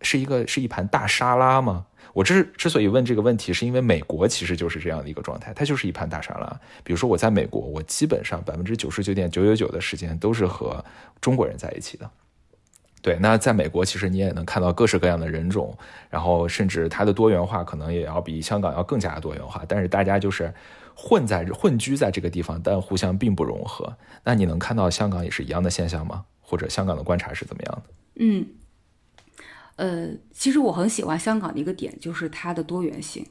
是一个是一盘大沙拉吗？我之之所以问这个问题，是因为美国其实就是这样的一个状态，它就是一盘大沙拉。比如说我在美国，我基本上百分之九十九点九九九的时间都是和中国人在一起的。对，那在美国，其实你也能看到各式各样的人种，然后甚至它的多元化可能也要比香港要更加多元化。但是大家就是混在混居在这个地方，但互相并不融合。那你能看到香港也是一样的现象吗？或者香港的观察是怎么样的？嗯，呃，其实我很喜欢香港的一个点就是它的多元性。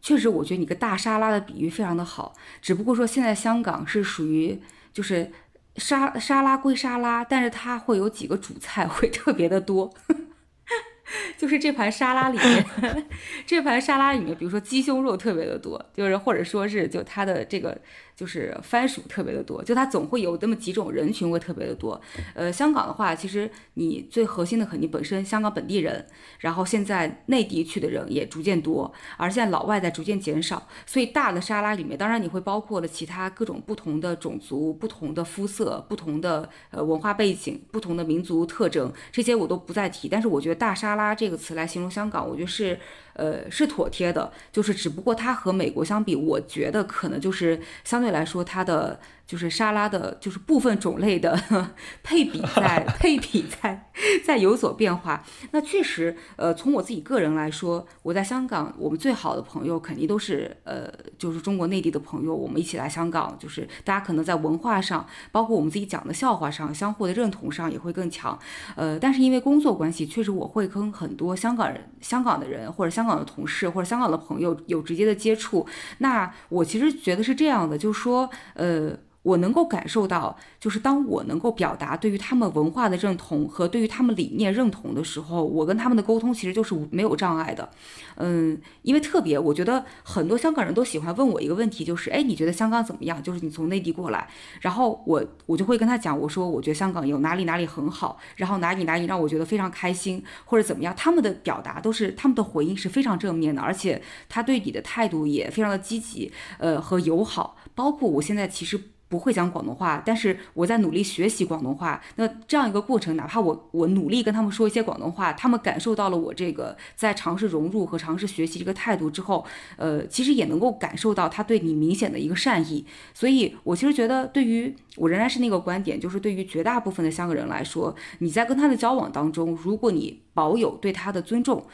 确实，我觉得你个大沙拉的比喻非常的好。只不过说现在香港是属于就是。沙沙拉归沙拉，但是它会有几个主菜会特别的多。就是这盘沙拉里面，这盘沙拉里面，比如说鸡胸肉特别的多，就是或者说是就它的这个就是番薯特别的多，就它总会有那么几种人群会特别的多。呃，香港的话，其实你最核心的肯定本身香港本地人，然后现在内地去的人也逐渐多，而现在老外在逐渐减少，所以大的沙拉里面，当然你会包括了其他各种不同的种族、不同的肤色、不同的呃文化背景、不同的民族特征，这些我都不再提。但是我觉得大沙拉这个词来形容香港，我觉得是，呃，是妥帖的。就是只不过它和美国相比，我觉得可能就是相对来说它的。就是沙拉的，就是部分种类的 配比在 配比在在有所变化。那确实，呃，从我自己个人来说，我在香港，我们最好的朋友肯定都是呃，就是中国内地的朋友。我们一起来香港，就是大家可能在文化上，包括我们自己讲的笑话上，相互的认同上也会更强。呃，但是因为工作关系，确实我会跟很多香港人、香港的人或者香港的同事或者香港的朋友有直接的接触。那我其实觉得是这样的，就是说，呃。我能够感受到，就是当我能够表达对于他们文化的认同和对于他们理念认同的时候，我跟他们的沟通其实就是没有障碍的。嗯，因为特别，我觉得很多香港人都喜欢问我一个问题，就是，哎，你觉得香港怎么样？就是你从内地过来，然后我我就会跟他讲，我说我觉得香港有哪里哪里很好，然后哪里哪里让我觉得非常开心，或者怎么样，他们的表达都是他们的回应是非常正面的，而且他对你的态度也非常的积极，呃和友好，包括我现在其实。不会讲广东话，但是我在努力学习广东话。那这样一个过程，哪怕我我努力跟他们说一些广东话，他们感受到了我这个在尝试融入和尝试学习这个态度之后，呃，其实也能够感受到他对你明显的一个善意。所以我其实觉得，对于我仍然是那个观点，就是对于绝大部分的香港人来说，你在跟他的交往当中，如果你保有对他的尊重。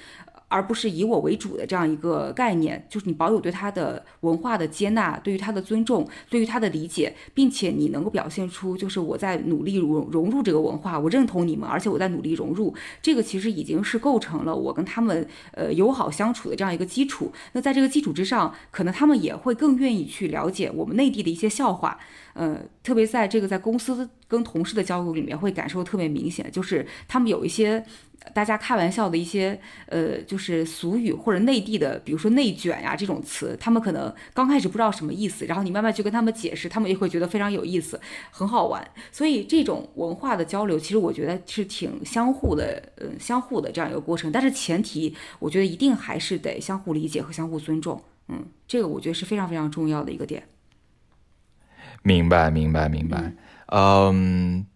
而不是以我为主的这样一个概念，就是你保有对他的文化的接纳，对于他的尊重，对于他的理解，并且你能够表现出就是我在努力融融入这个文化，我认同你们，而且我在努力融入，这个其实已经是构成了我跟他们呃友好相处的这样一个基础。那在这个基础之上，可能他们也会更愿意去了解我们内地的一些笑话，呃，特别在这个在公司跟同事的交流里面会感受特别明显，就是他们有一些。大家开玩笑的一些呃，就是俗语或者内地的，比如说“内卷”呀这种词，他们可能刚开始不知道什么意思，然后你慢慢去跟他们解释，他们也会觉得非常有意思，很好玩。所以这种文化的交流，其实我觉得是挺相互的，呃，相互的这样一个过程。但是前提，我觉得一定还是得相互理解和相互尊重。嗯，这个我觉得是非常非常重要的一个点。明白，明白，明白。嗯。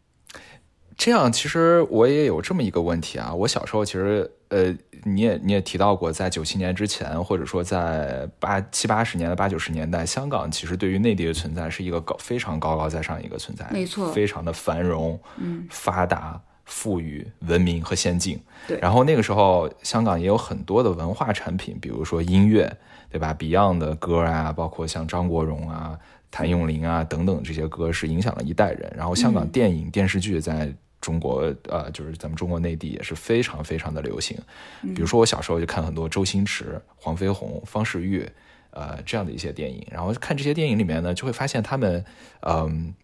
这样其实我也有这么一个问题啊，我小时候其实呃，你也你也提到过，在九七年之前，或者说在八七八十年的八九十年代，香港其实对于内地的存在是一个高非常高高在上一个存在，没错，非常的繁荣、嗯发达、富裕、文明和先进。对然后那个时候香港也有很多的文化产品，比如说音乐，对吧？Beyond 的歌啊，包括像张国荣啊、谭咏麟啊等等这些歌是影响了一代人。然后香港嗯电影、电视剧在中国呃，就是咱们中国内地也是非常非常的流行。嗯比如说我小时候就看很多周星驰、黄飞鸿、方世玉，呃这样的一些电影。然后看这些电影里面呢，就会发现他们，嗯、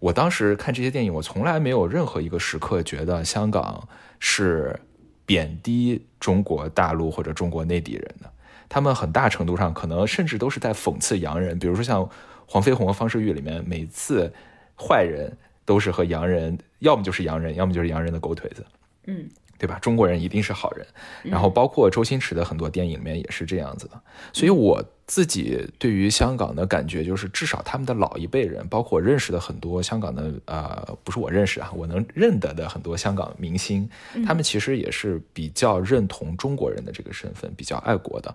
我当时看这些电影，我从来没有任何一个时刻觉得香港是贬低中国大陆或者中国内地人的。他们很大程度上可能甚至都是在讽刺洋人，比如说像黄飞鸿和方世玉里面，每次坏人都是和洋人，要么就是洋人，要么就是洋人的狗腿子。嗯对吧？中国人一定是好人，然后包括周星驰的很多电影里面也是这样子的。所以我自己对于香港的感觉就是，至少他们的老一辈人，包括我认识的很多香港的呃，不是我认识啊，我能认得的很多香港明星，他们其实也是比较认同中国人的这个身份，比较爱国的。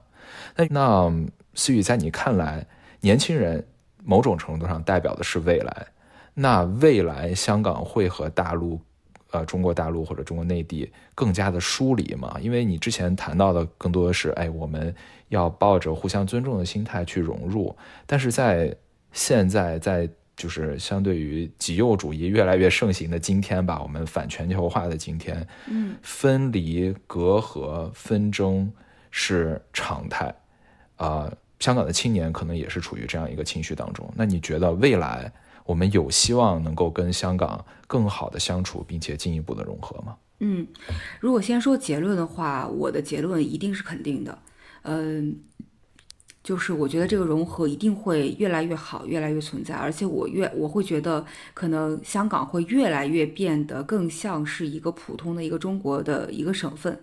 那那思雨，在你看来，年轻人某种程度上代表的是未来，那未来香港会和大陆，呃，中国大陆或者中国内地更加的疏离吗？因为你之前谈到的更多的是，哎，我们要抱着互相尊重的心态去融入，但是在现在，在就是相对于极右主义越来越盛行的今天吧，我们反全球化的今天，嗯，分离、隔阂、纷争是常态，呃，香港的青年可能也是处于这样一个情绪当中。那你觉得未来我们有希望能够跟香港更好的相处，并且进一步的融合吗？嗯，如果先说结论的话，我的结论一定是肯定的。嗯，就是我觉得这个融合一定会越来越好，越来越存在，而且我越我会觉得，可能香港会越来越变得更像是一个普通的一个中国的一个省份。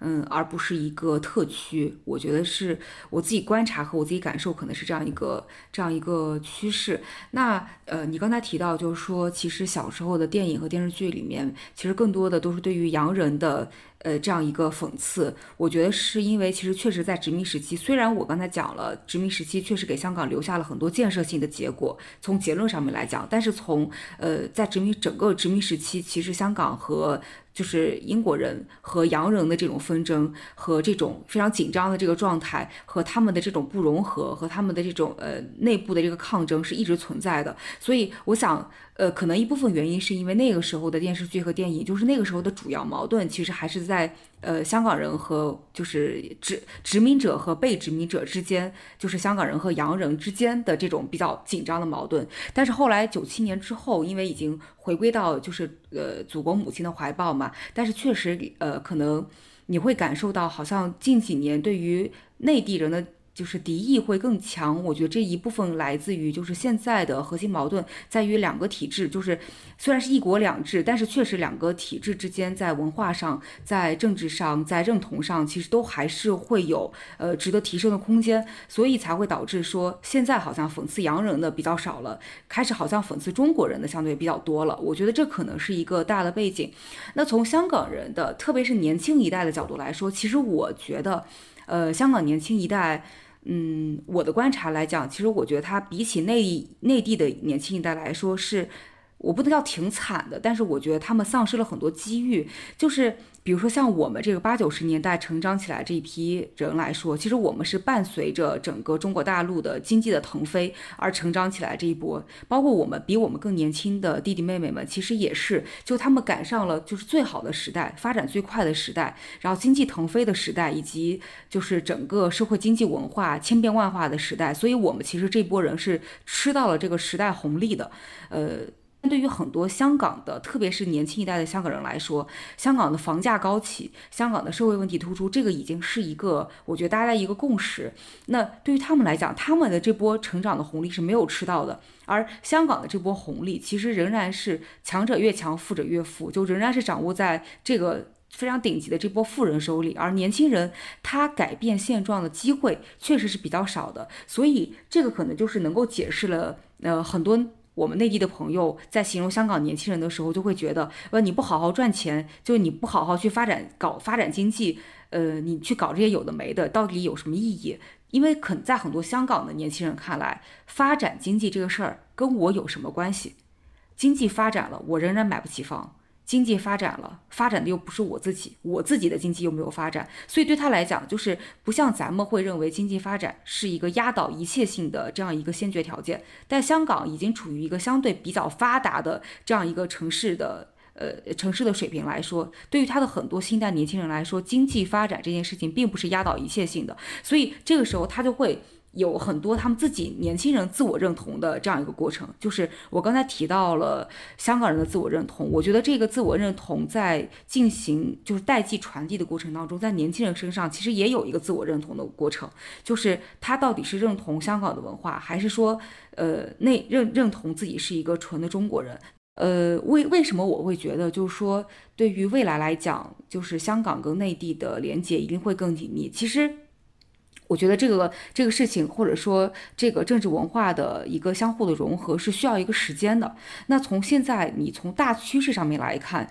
嗯，而不是一个特区，我觉得是我自己观察和我自己感受，可能是这样一个这样一个趋势。那呃，你刚才提到就是说，其实小时候的电影和电视剧里面，其实更多的都是对于洋人的呃这样一个讽刺。我觉得是因为其实确实在殖民时期，虽然我刚才讲了殖民时期确实给香港留下了很多建设性的结果，从结论上面来讲，但是从呃在殖民整个殖民时期，其实香港和就是英国人和洋人的这种纷争和这种非常紧张的这个状态，和他们的这种不融合，和他们的这种呃内部的这个抗争是一直存在的。所以我想，呃，可能一部分原因是因为那个时候的电视剧和电影，就是那个时候的主要矛盾其实还是在呃香港人和就是殖殖民者和被殖民者之间，就是香港人和洋人之间的这种比较紧张的矛盾。但是后来九七年之后，因为已经回归到就是呃祖国母亲的怀抱嘛，但是确实呃可能你会感受到，好像近几年对于内地人的。就是敌意会更强，我觉得这一部分来自于就是现在的核心矛盾在于两个体制，就是虽然是一国两制，但是确实两个体制之间在文化上、在政治上、在认同上，其实都还是会有呃值得提升的空间，所以才会导致说现在好像讽刺洋人的比较少了，开始好像讽刺中国人的相对比较多了。我觉得这可能是一个大的背景。那从香港人的，特别是年轻一代的角度来说，其实我觉得，呃，香港年轻一代。嗯，我的观察来讲，其实我觉得他比起内内地的年轻一代来说是，我不能叫挺惨的，但是我觉得他们丧失了很多机遇。就是比如说像我们这个八九十年代成长起来这一批人来说，其实我们是伴随着整个中国大陆的经济的腾飞而成长起来这一波，包括我们比我们更年轻的弟弟妹妹们，其实也是，就他们赶上了就是最好的时代，发展最快的时代，然后经济腾飞的时代，以及就是整个社会经济文化千变万化的时代，所以我们其实这波人是吃到了这个时代红利的，呃。对于很多香港的，特别是年轻一代的香港人来说，香港的房价高企，香港的社会问题突出，这个已经是一个我觉得大家一个共识。那对于他们来讲，他们的这波成长的红利是没有吃到的，而香港的这波红利其实仍然是强者越强，富者越富，就仍然是掌握在这个。非常顶级的这波富人手里，而年轻人他改变现状的机会确实是比较少的，所以这个可能就是能够解释了呃很多我们内地的朋友在形容香港年轻人的时候，就会觉得，呃，你不好好赚钱，就你不好好去发展搞发展经济，呃，你去搞这些有的没的，到底有什么意义？因为可在很多香港的年轻人看来，发展经济这个事儿跟我有什么关系？经济发展了，我仍然买不起房。经济发展了，发展的又不是我自己，我自己的经济又没有发展，所以对他来讲，就是不像咱们会认为经济发展是一个压倒一切性的这样一个先决条件。但香港已经处于一个相对比较发达的这样一个城市的呃城市的水平来说，对于他的很多新一代年轻人来说，经济发展这件事情并不是压倒一切性的，所以这个时候他就会。有很多他们自己年轻人自我认同的这样一个过程，就是我刚才提到了香港人的自我认同。我觉得这个自我认同在进行就是代际传递的过程当中，在年轻人身上其实也有一个自我认同的过程，就是他到底是认同香港的文化，还是说呃内认认同自己是一个纯的中国人？呃，为为什么我会觉得就是说对于未来来讲，就是香港跟内地的连接一定会更紧密？其实。我觉得这个这个事情，或者说这个政治文化的一个相互的融合，是需要一个时间的。那从现在你从大趋势上面来看。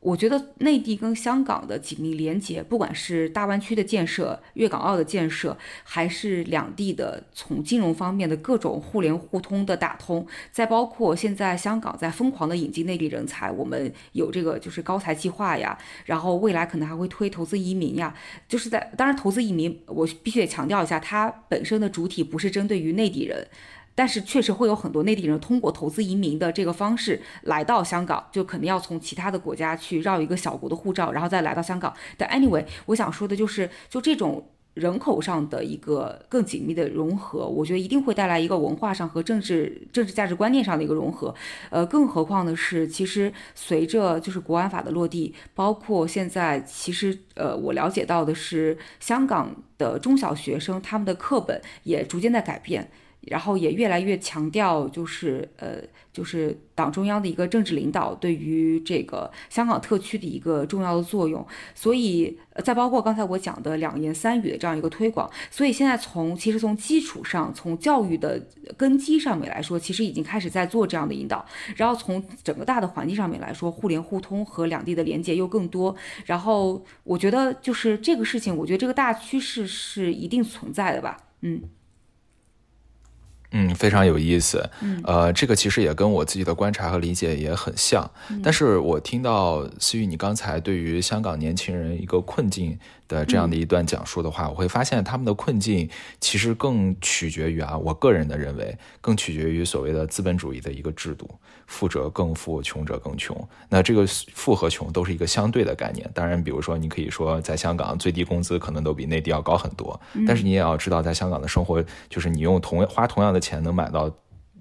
我觉得内地跟香港的紧密连接，不管是大湾区的建设、粤港澳的建设，还是两地的从金融方面的各种互联互通的打通，再包括现在香港在疯狂的引进内地人才，我们有这个就是高才计划呀，然后未来可能还会推投资移民呀，就是在当然投资移民，我必须得强调一下，它本身的主体不是针对于内地人。但是确实会有很多内地人通过投资移民的这个方式来到香港，就肯定要从其他的国家去绕一个小国的护照，然后再来到香港。但 anyway，我想说的就是，就这种人口上的一个更紧密的融合，我觉得一定会带来一个文化上和政治政治价值观念上的一个融合。呃，更何况的是，其实随着就是国安法的落地，包括现在，其实呃，我了解到的是，香港的中小学生他们的课本也逐渐在改变。然后也越来越强调，就是呃，就是党中央的一个政治领导对于这个香港特区的一个重要的作用。所以，再包括刚才我讲的两言三语的这样一个推广。所以现在从其实从基础上，从教育的根基上面来说，其实已经开始在做这样的引导。然后从整个大的环境上面来说，互联互通和两地的连接又更多。然后我觉得就是这个事情，我觉得这个大趋势是一定存在的吧。嗯。嗯，非常有意思。嗯，呃，这个其实也跟我自己的观察和理解也很像。但是我听到思雨你刚才对于香港年轻人一个困境。的这样的一段讲述的话，我会发现他们的困境其实更取决于啊，我个人的认为更取决于所谓的资本主义的一个制度，富者更富，穷者更穷。那这个富和穷都是一个相对的概念。当然，比如说你可以说在香港最低工资可能都比内地要高很多，但是你也要知道，在香港的生活就是你用同花同样的钱能买到。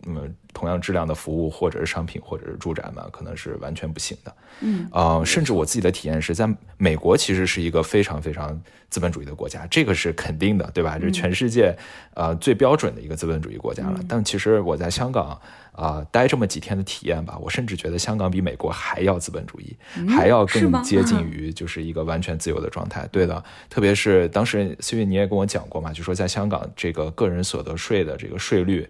那么同样质量的服务，或者是商品，或者是住宅嘛，可能是完全不行的。嗯，啊，甚至我自己的体验是在美国，其实是一个非常非常资本主义的国家，这个是肯定的，对吧？这是全世界呃最标准的一个资本主义国家了。但其实我在香港啊待这么几天的体验吧，我甚至觉得香港比美国还要资本主义，还要更接近于就是一个完全自由的状态。对的，特别是当时思月你也跟我讲过嘛，就说在香港这个个人所得税的这个税率。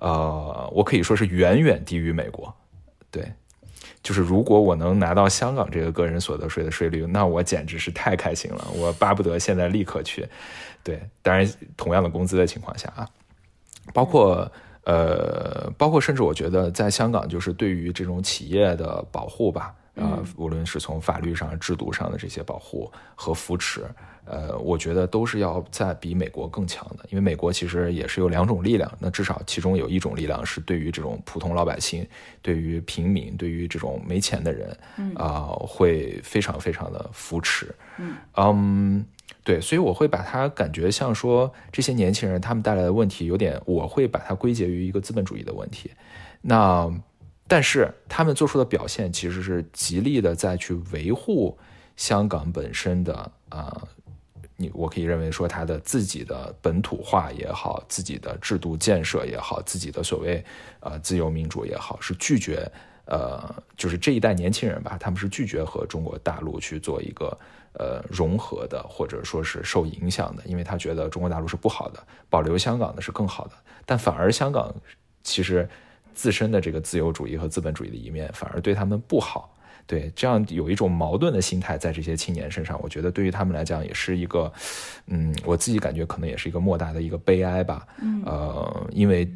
呃，我可以说是远远低于美国，对，就是如果我能拿到香港这个个人所得税的税率，那我简直是太开心了，我巴不得现在立刻去。对，当然同样的工资的情况下啊，包括呃，包括甚至我觉得在香港，就是对于这种企业的保护吧，啊，无论是从法律上、制度上的这些保护和扶持。呃，我觉得都是要在比美国更强的，因为美国其实也是有两种力量，那至少其中有一种力量是对于这种普通老百姓、对于平民、对于这种没钱的人，啊，会非常非常的扶持。嗯，对，所以我会把它感觉像说这些年轻人他们带来的问题有点，我会把它归结于一个资本主义的问题。那但是他们做出的表现其实是极力的在去维护香港本身的啊。你我可以认为说，他的自己的本土化也好，自己的制度建设也好，自己的所谓呃自由民主也好，是拒绝呃，就是这一代年轻人吧，他们是拒绝和中国大陆去做一个呃融合的，或者说是受影响的，因为他觉得中国大陆是不好的，保留香港的是更好的，但反而香港其实自身的这个自由主义和资本主义的一面，反而对他们不好。对，这样有一种矛盾的心态在这些青年身上，我觉得对于他们来讲也是一个，嗯，我自己感觉可能也是一个莫大的一个悲哀吧。嗯，呃，因为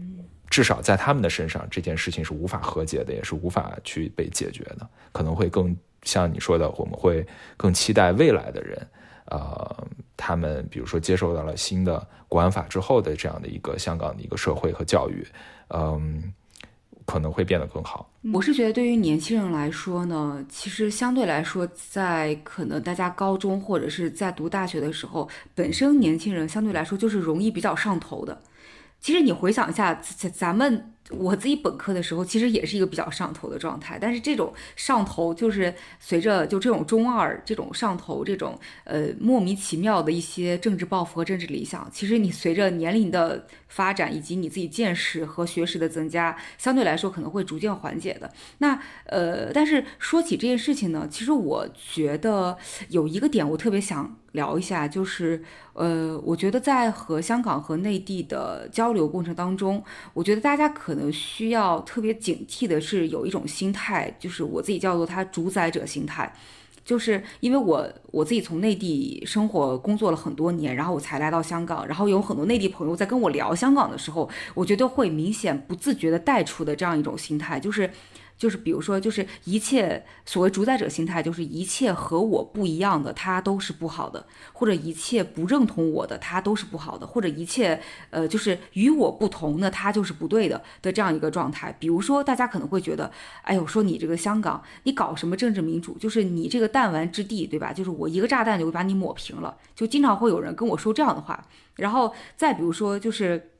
至少在他们的身上，这件事情是无法和解的，也是无法去被解决的，可能会更像你说的，我们会更期待未来的人，呃，他们比如说接受到了新的国安法之后的这样的一个香港的一个社会和教育，嗯。可能会变得更好。我是觉得，对于年轻人来说呢，其实相对来说，在可能大家高中或者是在读大学的时候，本身年轻人相对来说就是容易比较上头的。其实你回想一下，咱咱们。我自己本科的时候，其实也是一个比较上头的状态，但是这种上头就是随着就这种中二这种上头这种呃莫名其妙的一些政治抱负和政治理想，其实你随着年龄的发展以及你自己见识和学识的增加，相对来说可能会逐渐缓解的。那呃，但是说起这件事情呢，其实我觉得有一个点我特别想聊一下，就是呃，我觉得在和香港和内地的交流过程当中，我觉得大家可。能需要特别警惕的是，有一种心态，就是我自己叫做它主宰者心态，就是因为我我自己从内地生活工作了很多年，然后我才来到香港，然后有很多内地朋友在跟我聊香港的时候，我觉得会明显不自觉的带出的这样一种心态，就是。就是比如说，就是一切所谓主宰者心态，就是一切和我不一样的，它都是不好的；或者一切不认同我的，它都是不好的；或者一切呃，就是与我不同的，它就是不对的的这样一个状态。比如说，大家可能会觉得，哎呦，说你这个香港，你搞什么政治民主？就是你这个弹丸之地，对吧？就是我一个炸弹就会把你抹平了。就经常会有人跟我说这样的话。然后再比如说，就是。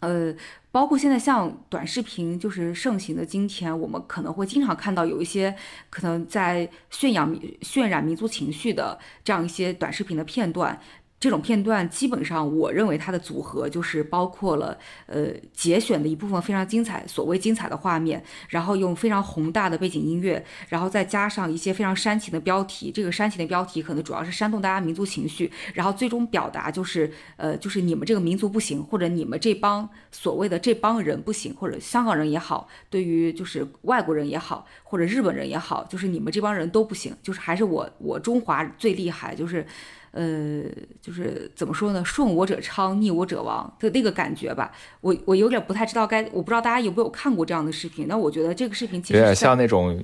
呃，包括现在像短视频就是盛行的今天，我们可能会经常看到有一些可能在渲染渲染民族情绪的这样一些短视频的片段。这种片段基本上，我认为它的组合就是包括了，呃，节选的一部分非常精彩，所谓精彩的画面，然后用非常宏大的背景音乐，然后再加上一些非常煽情的标题。这个煽情的标题可能主要是煽动大家民族情绪，然后最终表达就是，呃，就是你们这个民族不行，或者你们这帮所谓的这帮人不行，或者香港人也好，对于就是外国人也好，或者日本人也好，就是你们这帮人都不行，就是还是我我中华最厉害，就是。呃，就是怎么说呢？顺我者昌，逆我者亡的那个感觉吧。我我有点不太知道该，我不知道大家有没有看过这样的视频。那我觉得这个视频其实有点像那种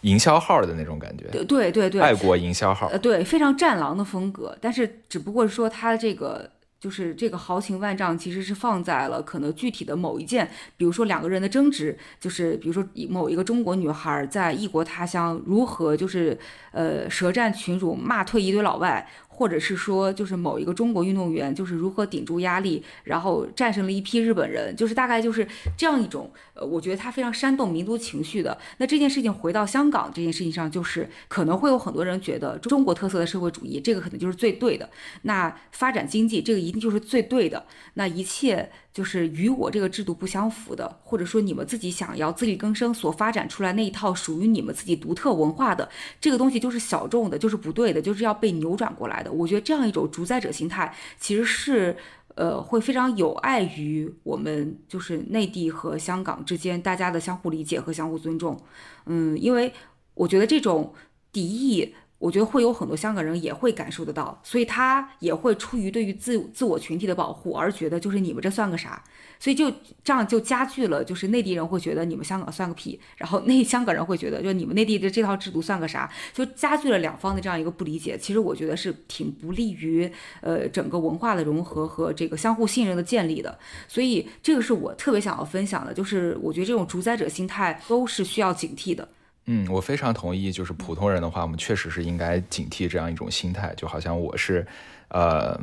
营销号的那种感觉。对对对，爱国营销号。呃，对，非常战狼的风格。但是只不过说他这个。就是这个豪情万丈，其实是放在了可能具体的某一件，比如说两个人的争执，就是比如说某一个中国女孩在异国他乡如何就是呃舌战群儒骂退一堆老外。或者是说，就是某一个中国运动员，就是如何顶住压力，然后战胜了一批日本人，就是大概就是这样一种，呃，我觉得他非常煽动民族情绪的。那这件事情回到香港这件事情上，就是可能会有很多人觉得中国特色的社会主义，这个可能就是最对的。那发展经济，这个一定就是最对的。那一切。就是与我这个制度不相符的，或者说你们自己想要自力更生所发展出来那一套属于你们自己独特文化的这个东西，就是小众的，就是不对的，就是要被扭转过来。我觉得这样一种主宰者心态，其实是呃会非常有碍于我们就是内地和香港之间大家的相互理解和相互尊重。嗯，因为我觉得这种敌意。我觉得会有很多香港人也会感受得到，所以他也会出于对于自自我群体的保护而觉得就是你们这算个啥，所以就这样就加剧了，就是内地人会觉得你们香港算个屁，然后那香港人会觉得就你们内地的这套制度算个啥，就加剧了两方的这样一个不理解。其实我觉得是挺不利于呃整个文化的融合和这个相互信任的建立的。所以这个是我特别想要分享的，就是我觉得这种主宰者心态都是需要警惕的。嗯，我非常同意。就是普通人的话，我们确实是应该警惕这样一种心态，就好像我是，呃，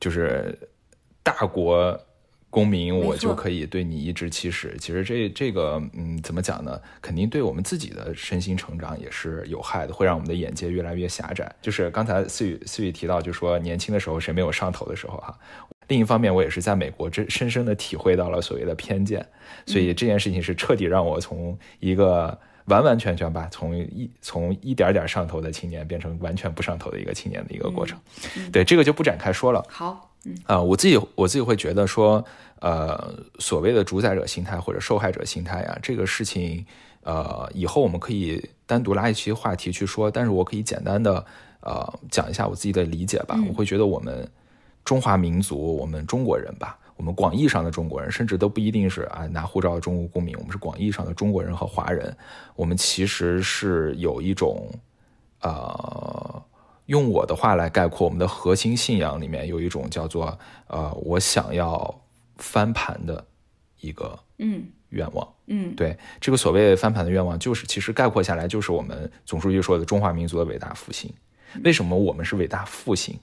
就是大国公民，我就可以对你颐指气使。其实这这个，嗯，怎么讲呢？肯定对我们自己的身心成长也是有害的，会让我们的眼界越来越狭窄。就是刚才思雨思雨提到，就说年轻的时候谁没有上头的时候哈。另一方面，我也是在美国真深深的体会到了所谓的偏见，所以这件事情是彻底让我从一个。完完全全吧，从一从一点点上头的青年变成完全不上头的一个青年的一个过程，对这个就不展开说了。好，啊、我自己我自己会觉得说，呃，所谓的主宰者心态或者受害者心态啊，这个事情，呃，以后我们可以单独拉一期话题去说，但是我可以简单的呃讲一下我自己的理解吧。我会觉得我们中华民族，我们中国人吧，我们广义上的中国人，甚至都不一定是啊拿护照的中国公民，我们是广义上的中国人和华人，我们其实是有一种呃。用我的话来概括，我们的核心信仰里面有一种叫做呃，我想要翻盘的一个嗯愿望。嗯对这个所谓翻盘的愿望，就是其实概括下来就是我们总书记说的中华民族的伟大复兴。为什么我们是伟大复兴，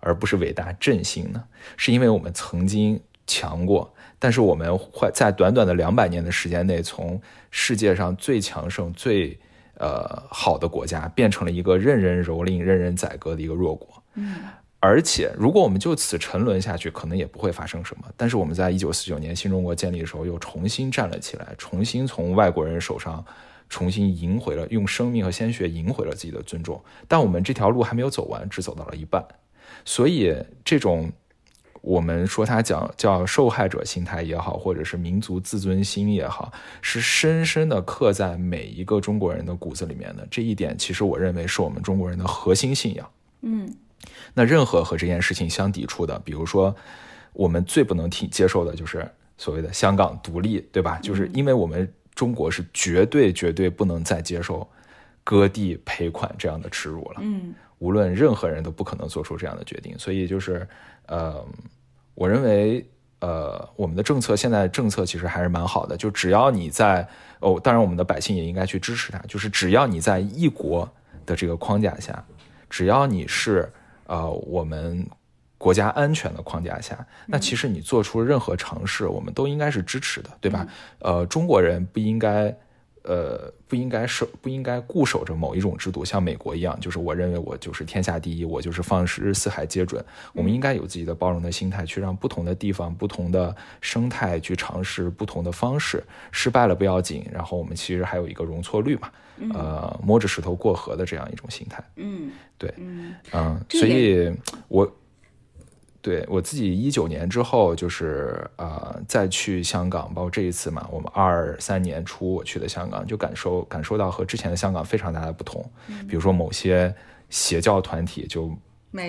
而不是伟大振兴呢？是因为我们曾经强过，但是我们会在短短的两百年的时间内，从世界上最强盛、最呃好的国家，变成了一个任人蹂躏、任人宰割的一个弱国。嗯而且，如果我们就此沉沦下去，可能也不会发生什么。但是我们在一九四九年新中国建立的时候，又重新站了起来，重新从外国人手上重新赢回了，用生命和鲜血赢回了自己的尊重。但我们这条路还没有走完，只走到了一半。所以，这种我们说它讲叫受害者心态也好，或者是民族自尊心也好，是深深的刻在每一个中国人的骨子里面的。这一点，其实我认为是我们中国人的核心信仰。嗯那任何和这件事情相抵触的，比如说我们最不能听接受的就是所谓的香港独立，对吧？就是因为我们中国是绝对绝对不能再接受割地赔款这样的耻辱了。嗯无论任何人都不可能做出这样的决定。所以就是，呃，我认为，呃，我们的政策现在政策其实还是蛮好的，就只要你在哦，当然我们的百姓也应该去支持它，就是只要你在一国的这个框架下，只要你是呃我们国家安全的框架下，那其实你做出任何尝试，我们都应该是支持的，对吧？呃，中国人不应该。呃，不应该守，不应该固守着某一种制度，像美国一样，就是我认为我就是天下第一，我就是放之四海皆准。我们应该有自己的包容的心态，去让不同的地方、不同的生态去尝试不同的方式。失败了不要紧，然后我们其实还有一个容错率嘛，呃，摸着石头过河的这样一种心态。嗯对，嗯嗯，所以我对我自己一九年之后，就是呃再去香港，包括这一次嘛，我们二三年初我去的香港，就感受感受到和之前的香港非常大的不同。比如说某些邪教团体就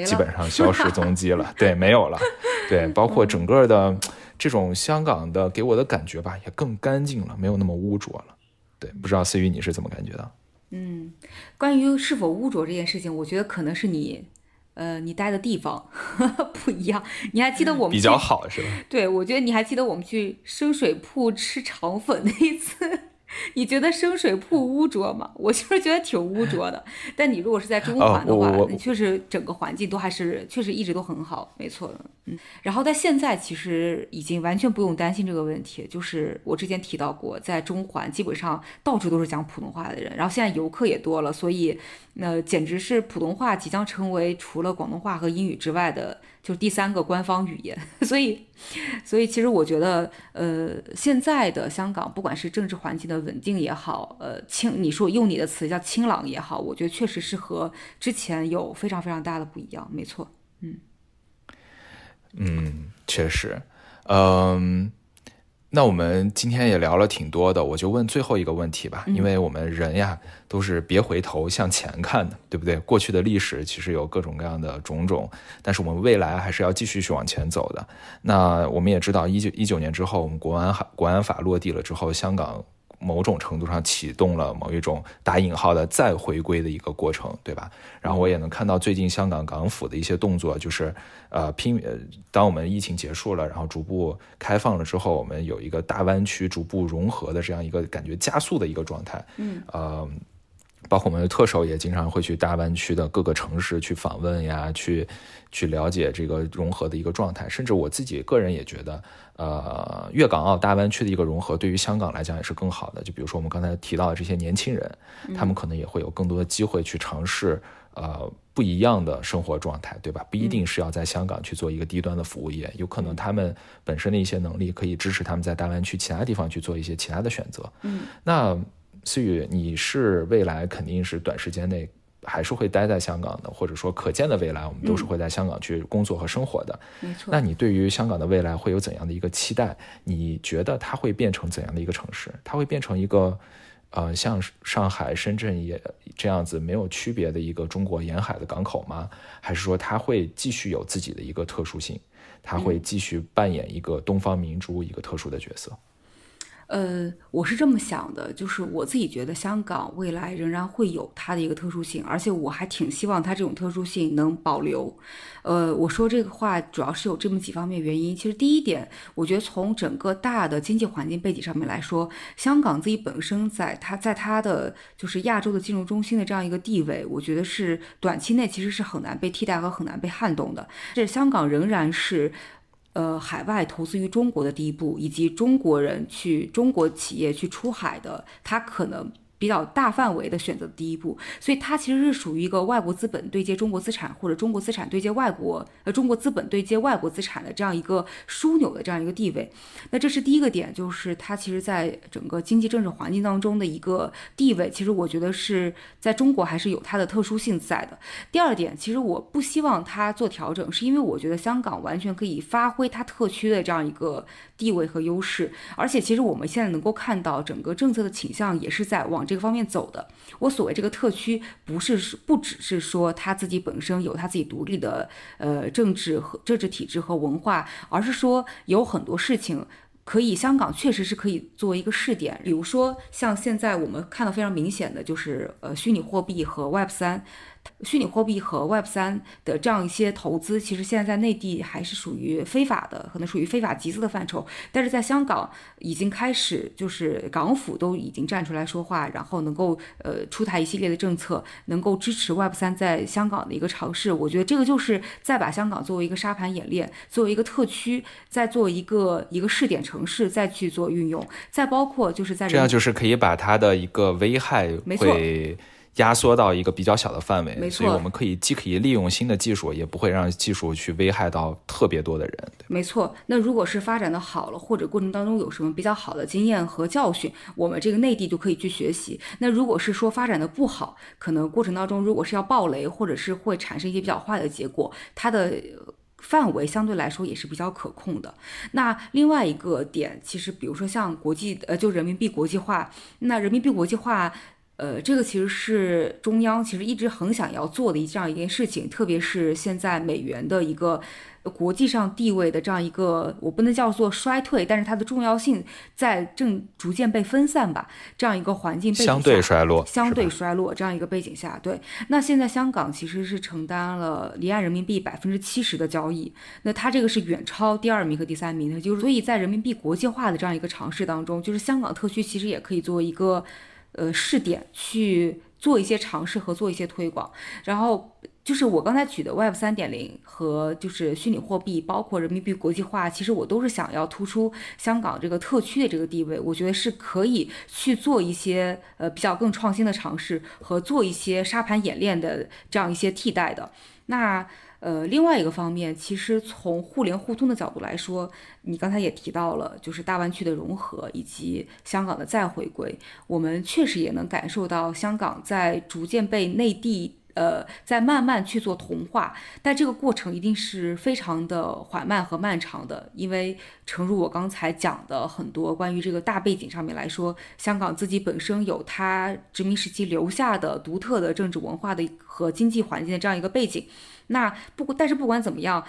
基本上消失踪迹了，对，没有了。对，包括整个的这种香港的给我的感觉吧，也更干净了，没有那么污浊了。对，不知道思雨你是怎么感觉的？嗯，关于是否污浊这件事情，我觉得可能是你，呃，你待的地方 不一样。你还记得我们比较好是吧？对，我觉得你还记得我们去深水埗吃肠粉那一次，你觉得生水铺污浊吗？我就是觉得挺污浊的。但你如果是在中哦环的话，确实整个环境都还是确实一直都很好，没错的。嗯，然后在现在其实已经完全不用担心这个问题，就是我之前提到过，在中环基本上到处都是讲普通话的人，然后现在游客也多了，所以那、简直是普通话即将成为除了广东话和英语之外的。就是第三个官方语言，所以，所以其实我觉得，呃，现在的香港，不管是政治环境的稳定也好，呃，清，你说用你的词叫清朗也好，我觉得确实是和之前有非常非常大的不一样，没错。嗯，嗯确实，嗯，那我们今天也聊了挺多的，我就问最后一个问题吧，因为我们人呀都是别回头向前看的，对不对？过去的历史其实有各种各样的种种，但是我们未来还是要继续去往前走的。那我们也知道，一九一九年之后，我们国安法国安法落地了之后，香港。某种程度上启动了某一种打引号的再回归的一个过程，对吧？然后我也能看到最近香港港府的一些动作，就是呃拼呃，当我们疫情结束了，然后逐步开放了之后，我们有一个大湾区逐步融合的这样一个感觉加速的一个状态，嗯，呃。包括我们的特首也经常会去大湾区的各个城市去访问呀，去去了解这个融合的一个状态。甚至我自己个人也觉得，呃，粤港澳大湾区的一个融合，对于香港来讲也是更好的。就比如说我们刚才提到的这些年轻人，他们可能也会有更多的机会去尝试，呃，不一样的生活状态，对吧？不一定是要在香港去做一个低端的服务业，有可能他们本身的一些能力可以支持他们在大湾区其他地方去做一些其他的选择。嗯，那思雨，你是未来肯定是短时间内还是会待在香港的，或者说可见的未来，我们都是会在香港去工作和生活的。没错。那你对于香港的未来会有怎样的一个期待？你觉得它会变成怎样的一个城市？它会变成一个，呃，像上海、深圳也这样子没有区别的一个中国沿海的港口吗？还是说它会继续有自己的一个特殊性？它会继续扮演一个东方明珠一个特殊的角色？呃，我是这么想的，就是我自己觉得香港未来仍然会有它的一个特殊性，而且我还挺希望它这种特殊性能保留。呃，我说这个话主要是有这么几方面原因。其实第一点，我觉得从整个大的经济环境背景上面来说，香港自己本身在它在它的就是亚洲的金融中心的这样一个地位，我觉得是短期内其实是很难被替代和很难被撼动的。这香港仍然是。呃，海外投资于中国的第一步，以及中国人去中国企业去出海的，他可能。比较大范围的选择第一步，所以它其实是属于一个外国资本对接中国资产，或者中国资产对接外国，呃，中国资本对接外国资产的这样一个枢纽的这样一个地位。那这是第一个点，就是它其实在整个经济政治环境当中的一个地位，其实我觉得是在中国还是有它的特殊性在的。第二点，其实我不希望它做调整，是因为我觉得香港完全可以发挥它特区的这样一个地位和优势，而且其实我们现在能够看到整个政策的倾向也是在往。这个方面走的，我所谓这个特区，不是不只是说他自己本身有他自己独立的呃政治和政治体制和文化，而是说有很多事情可以香港确实是可以作为一个试点，比如说像现在我们看到非常明显的就是呃虚拟货币和 Web 三。虚拟货币和 Web 三的这样一些投资，其实现在在内地还是属于非法的，可能属于非法集资的范畴。但是在香港已经开始，就是港府都已经站出来说话，然后能够呃出台一系列的政策，能够支持 Web 三在香港的一个尝试。我觉得这个就是再把香港作为一个沙盘演练，作为一个特区，再做一个一个试点城市，再去做运用。再包括就是在这样，就是可以把它的一个危害会。压缩到一个比较小的范围，没错，所以我们可以既可以利用新的技术，也不会让技术去危害到特别多的人。没错，那如果是发展的好了，或者过程当中有什么比较好的经验和教训，我们这个内地就可以去学习。那如果是说发展的不好，可能过程当中如果是要爆雷，或者是会产生一些比较坏的结果，它的范围相对来说也是比较可控的。那另外一个点，其实比如说像国际呃，就人民币国际化，那人民币国际化。呃，这个其实是中央其实一直很想要做的一这样一件事情，特别是现在美元的一个国际上地位的这样一个，我不能叫做衰退，但是它的重要性在正逐渐被分散吧，这样一个环境相对衰落，相对衰落这样一个背景下，对，那现在香港其实是承担了离岸人民币百分之七十的交易，那它这个是远超第二名和第三名的，就是所以在人民币国际化的这样一个尝试当中，就是香港特区其实也可以作为一个。呃，试点去做一些尝试和做一些推广，然后就是我刚才举的 Web 三点零和就是虚拟货币，包括人民币国际化，其实我都是想要突出香港这个特区的这个地位，我觉得是可以去做一些呃比较更创新的尝试和做一些沙盘演练的这样一些替代的。那。呃，另外一个方面，其实从互联互通的角度来说，你刚才也提到了，就是大湾区的融合以及香港的再回归，我们确实也能感受到香港在逐渐被内地。呃，在慢慢去做同化，但这个过程一定是非常的缓慢和漫长的，因为诚如我刚才讲的很多关于这个大背景上面来说，香港自己本身有它殖民时期留下的独特的政治文化的和经济环境的这样一个背景，那不，但是不管怎么样。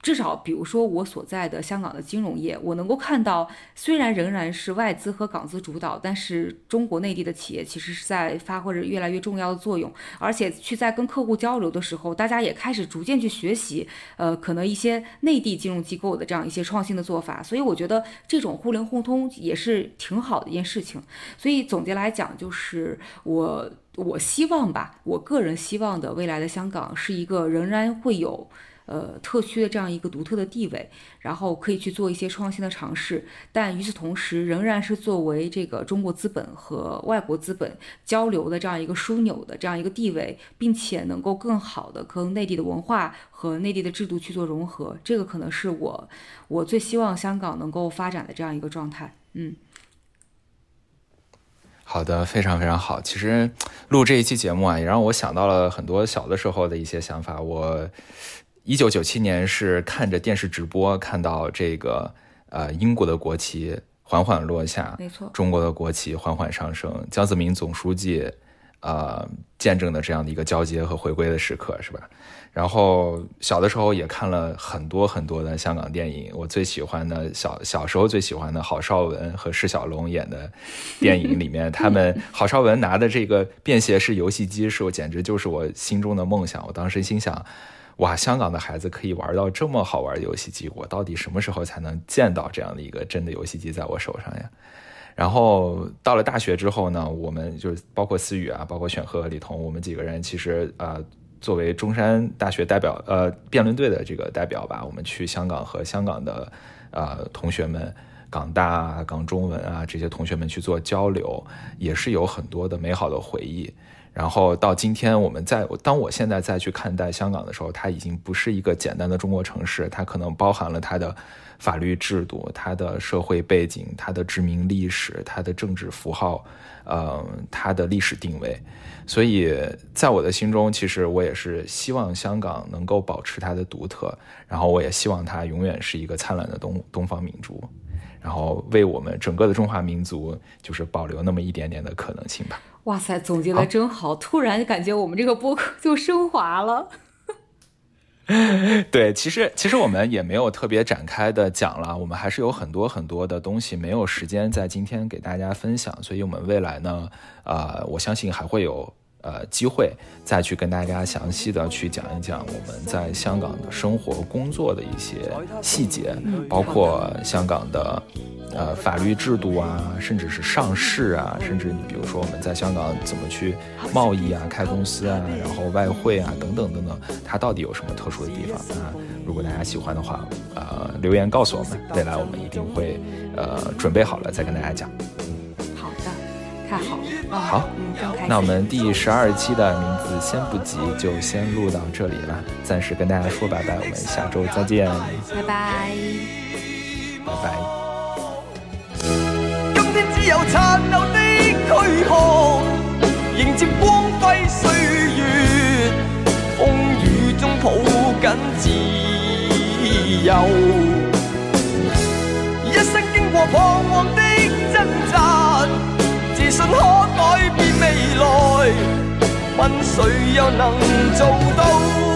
至少，比如说我所在的香港的金融业，我能够看到，虽然仍然是外资和港资主导，但是中国内地的企业其实是在发挥着越来越重要的作用，而且去在跟客户交流的时候，大家也开始逐渐去学习，呃，可能一些内地金融机构的这样一些创新的做法。所以我觉得这种互联互通也是挺好的一件事情。所以总结来讲，就是我我希望吧，我个人希望的未来的香港是一个仍然会有。呃，特区的这样一个独特的地位，然后可以去做一些创新的尝试，但与此同时，仍然是作为这个中国资本和外国资本交流的这样一个枢纽的这样一个地位，并且能够更好的跟内地的文化和内地的制度去做融合，这个可能是我我最希望香港能够发展的这样一个状态。嗯。好的，非常非常好。其实录这一期节目啊，也让我想到了很多小的时候的一些想法。我一九九七年是看着电视直播，看到这个呃英国的国旗缓缓落下，没错，中国的国旗缓缓上升，江泽民总书记呃见证的这样的一个交接和回归的时刻，是吧？然后小的时候也看了很多很多的香港电影，我最喜欢的小小时候最喜欢的郝邵文和释小龙演的电影里面，他们郝邵文拿的这个便携式游戏机，是我简直就是我心中的梦想。我当时心想，哇，香港的孩子可以玩到这么好玩的游戏机，我到底什么时候才能见到这样的一个真的游戏机在我手上呀？然后到了大学之后呢，我们就是包括思雨啊，包括选和李彤，我们几个人其实呃。作为中山大学代表，呃，辩论队的这个代表吧，我们去香港和香港的，呃，同学们，港大、啊、港中文啊这些同学们去做交流，也是有很多的美好的回忆。然后到今天，我们在当我现在再去看待香港的时候，它已经不是一个简单的中国城市，它可能包含了它的法律制度、它的社会背景、它的殖民历史、它的政治符号，呃，它的历史定位。所以在我的心中，其实我也是希望香港能够保持它的独特，然后我也希望它永远是一个灿烂的东东方明珠，然后为我们整个的中华民族就是保留那么一点点的可能性吧。哇塞，总结的真好！突然感觉我们这个播客 就升华了。对，其实其实我们也没有特别展开的讲了，我们还是有很多很多的东西没有时间在今天给大家分享，所以我们未来呢，呃，我相信还会有。呃，机会再去跟大家详细的去讲一讲我们在香港的生活工作的一些细节，包括香港的呃法律制度啊，甚至是上市啊，甚至你比如说我们在香港怎么去贸易啊、开公司啊，然后外汇啊等等等等，它到底有什么特殊的地方啊？如果大家喜欢的话，呃，留言告诉我们，未来我们一定会呃准备好了再跟大家讲。太好了，好，那我们第十二期的名字先不急，就先录到这里了，暂时跟大家说拜拜，我们下周再见，拜拜，拜拜。今天只有残留的躯壳，迎接光辉岁月，风雨中抱紧自由，一生经过彷徨的挣扎。信可改变未来，问谁又能做到？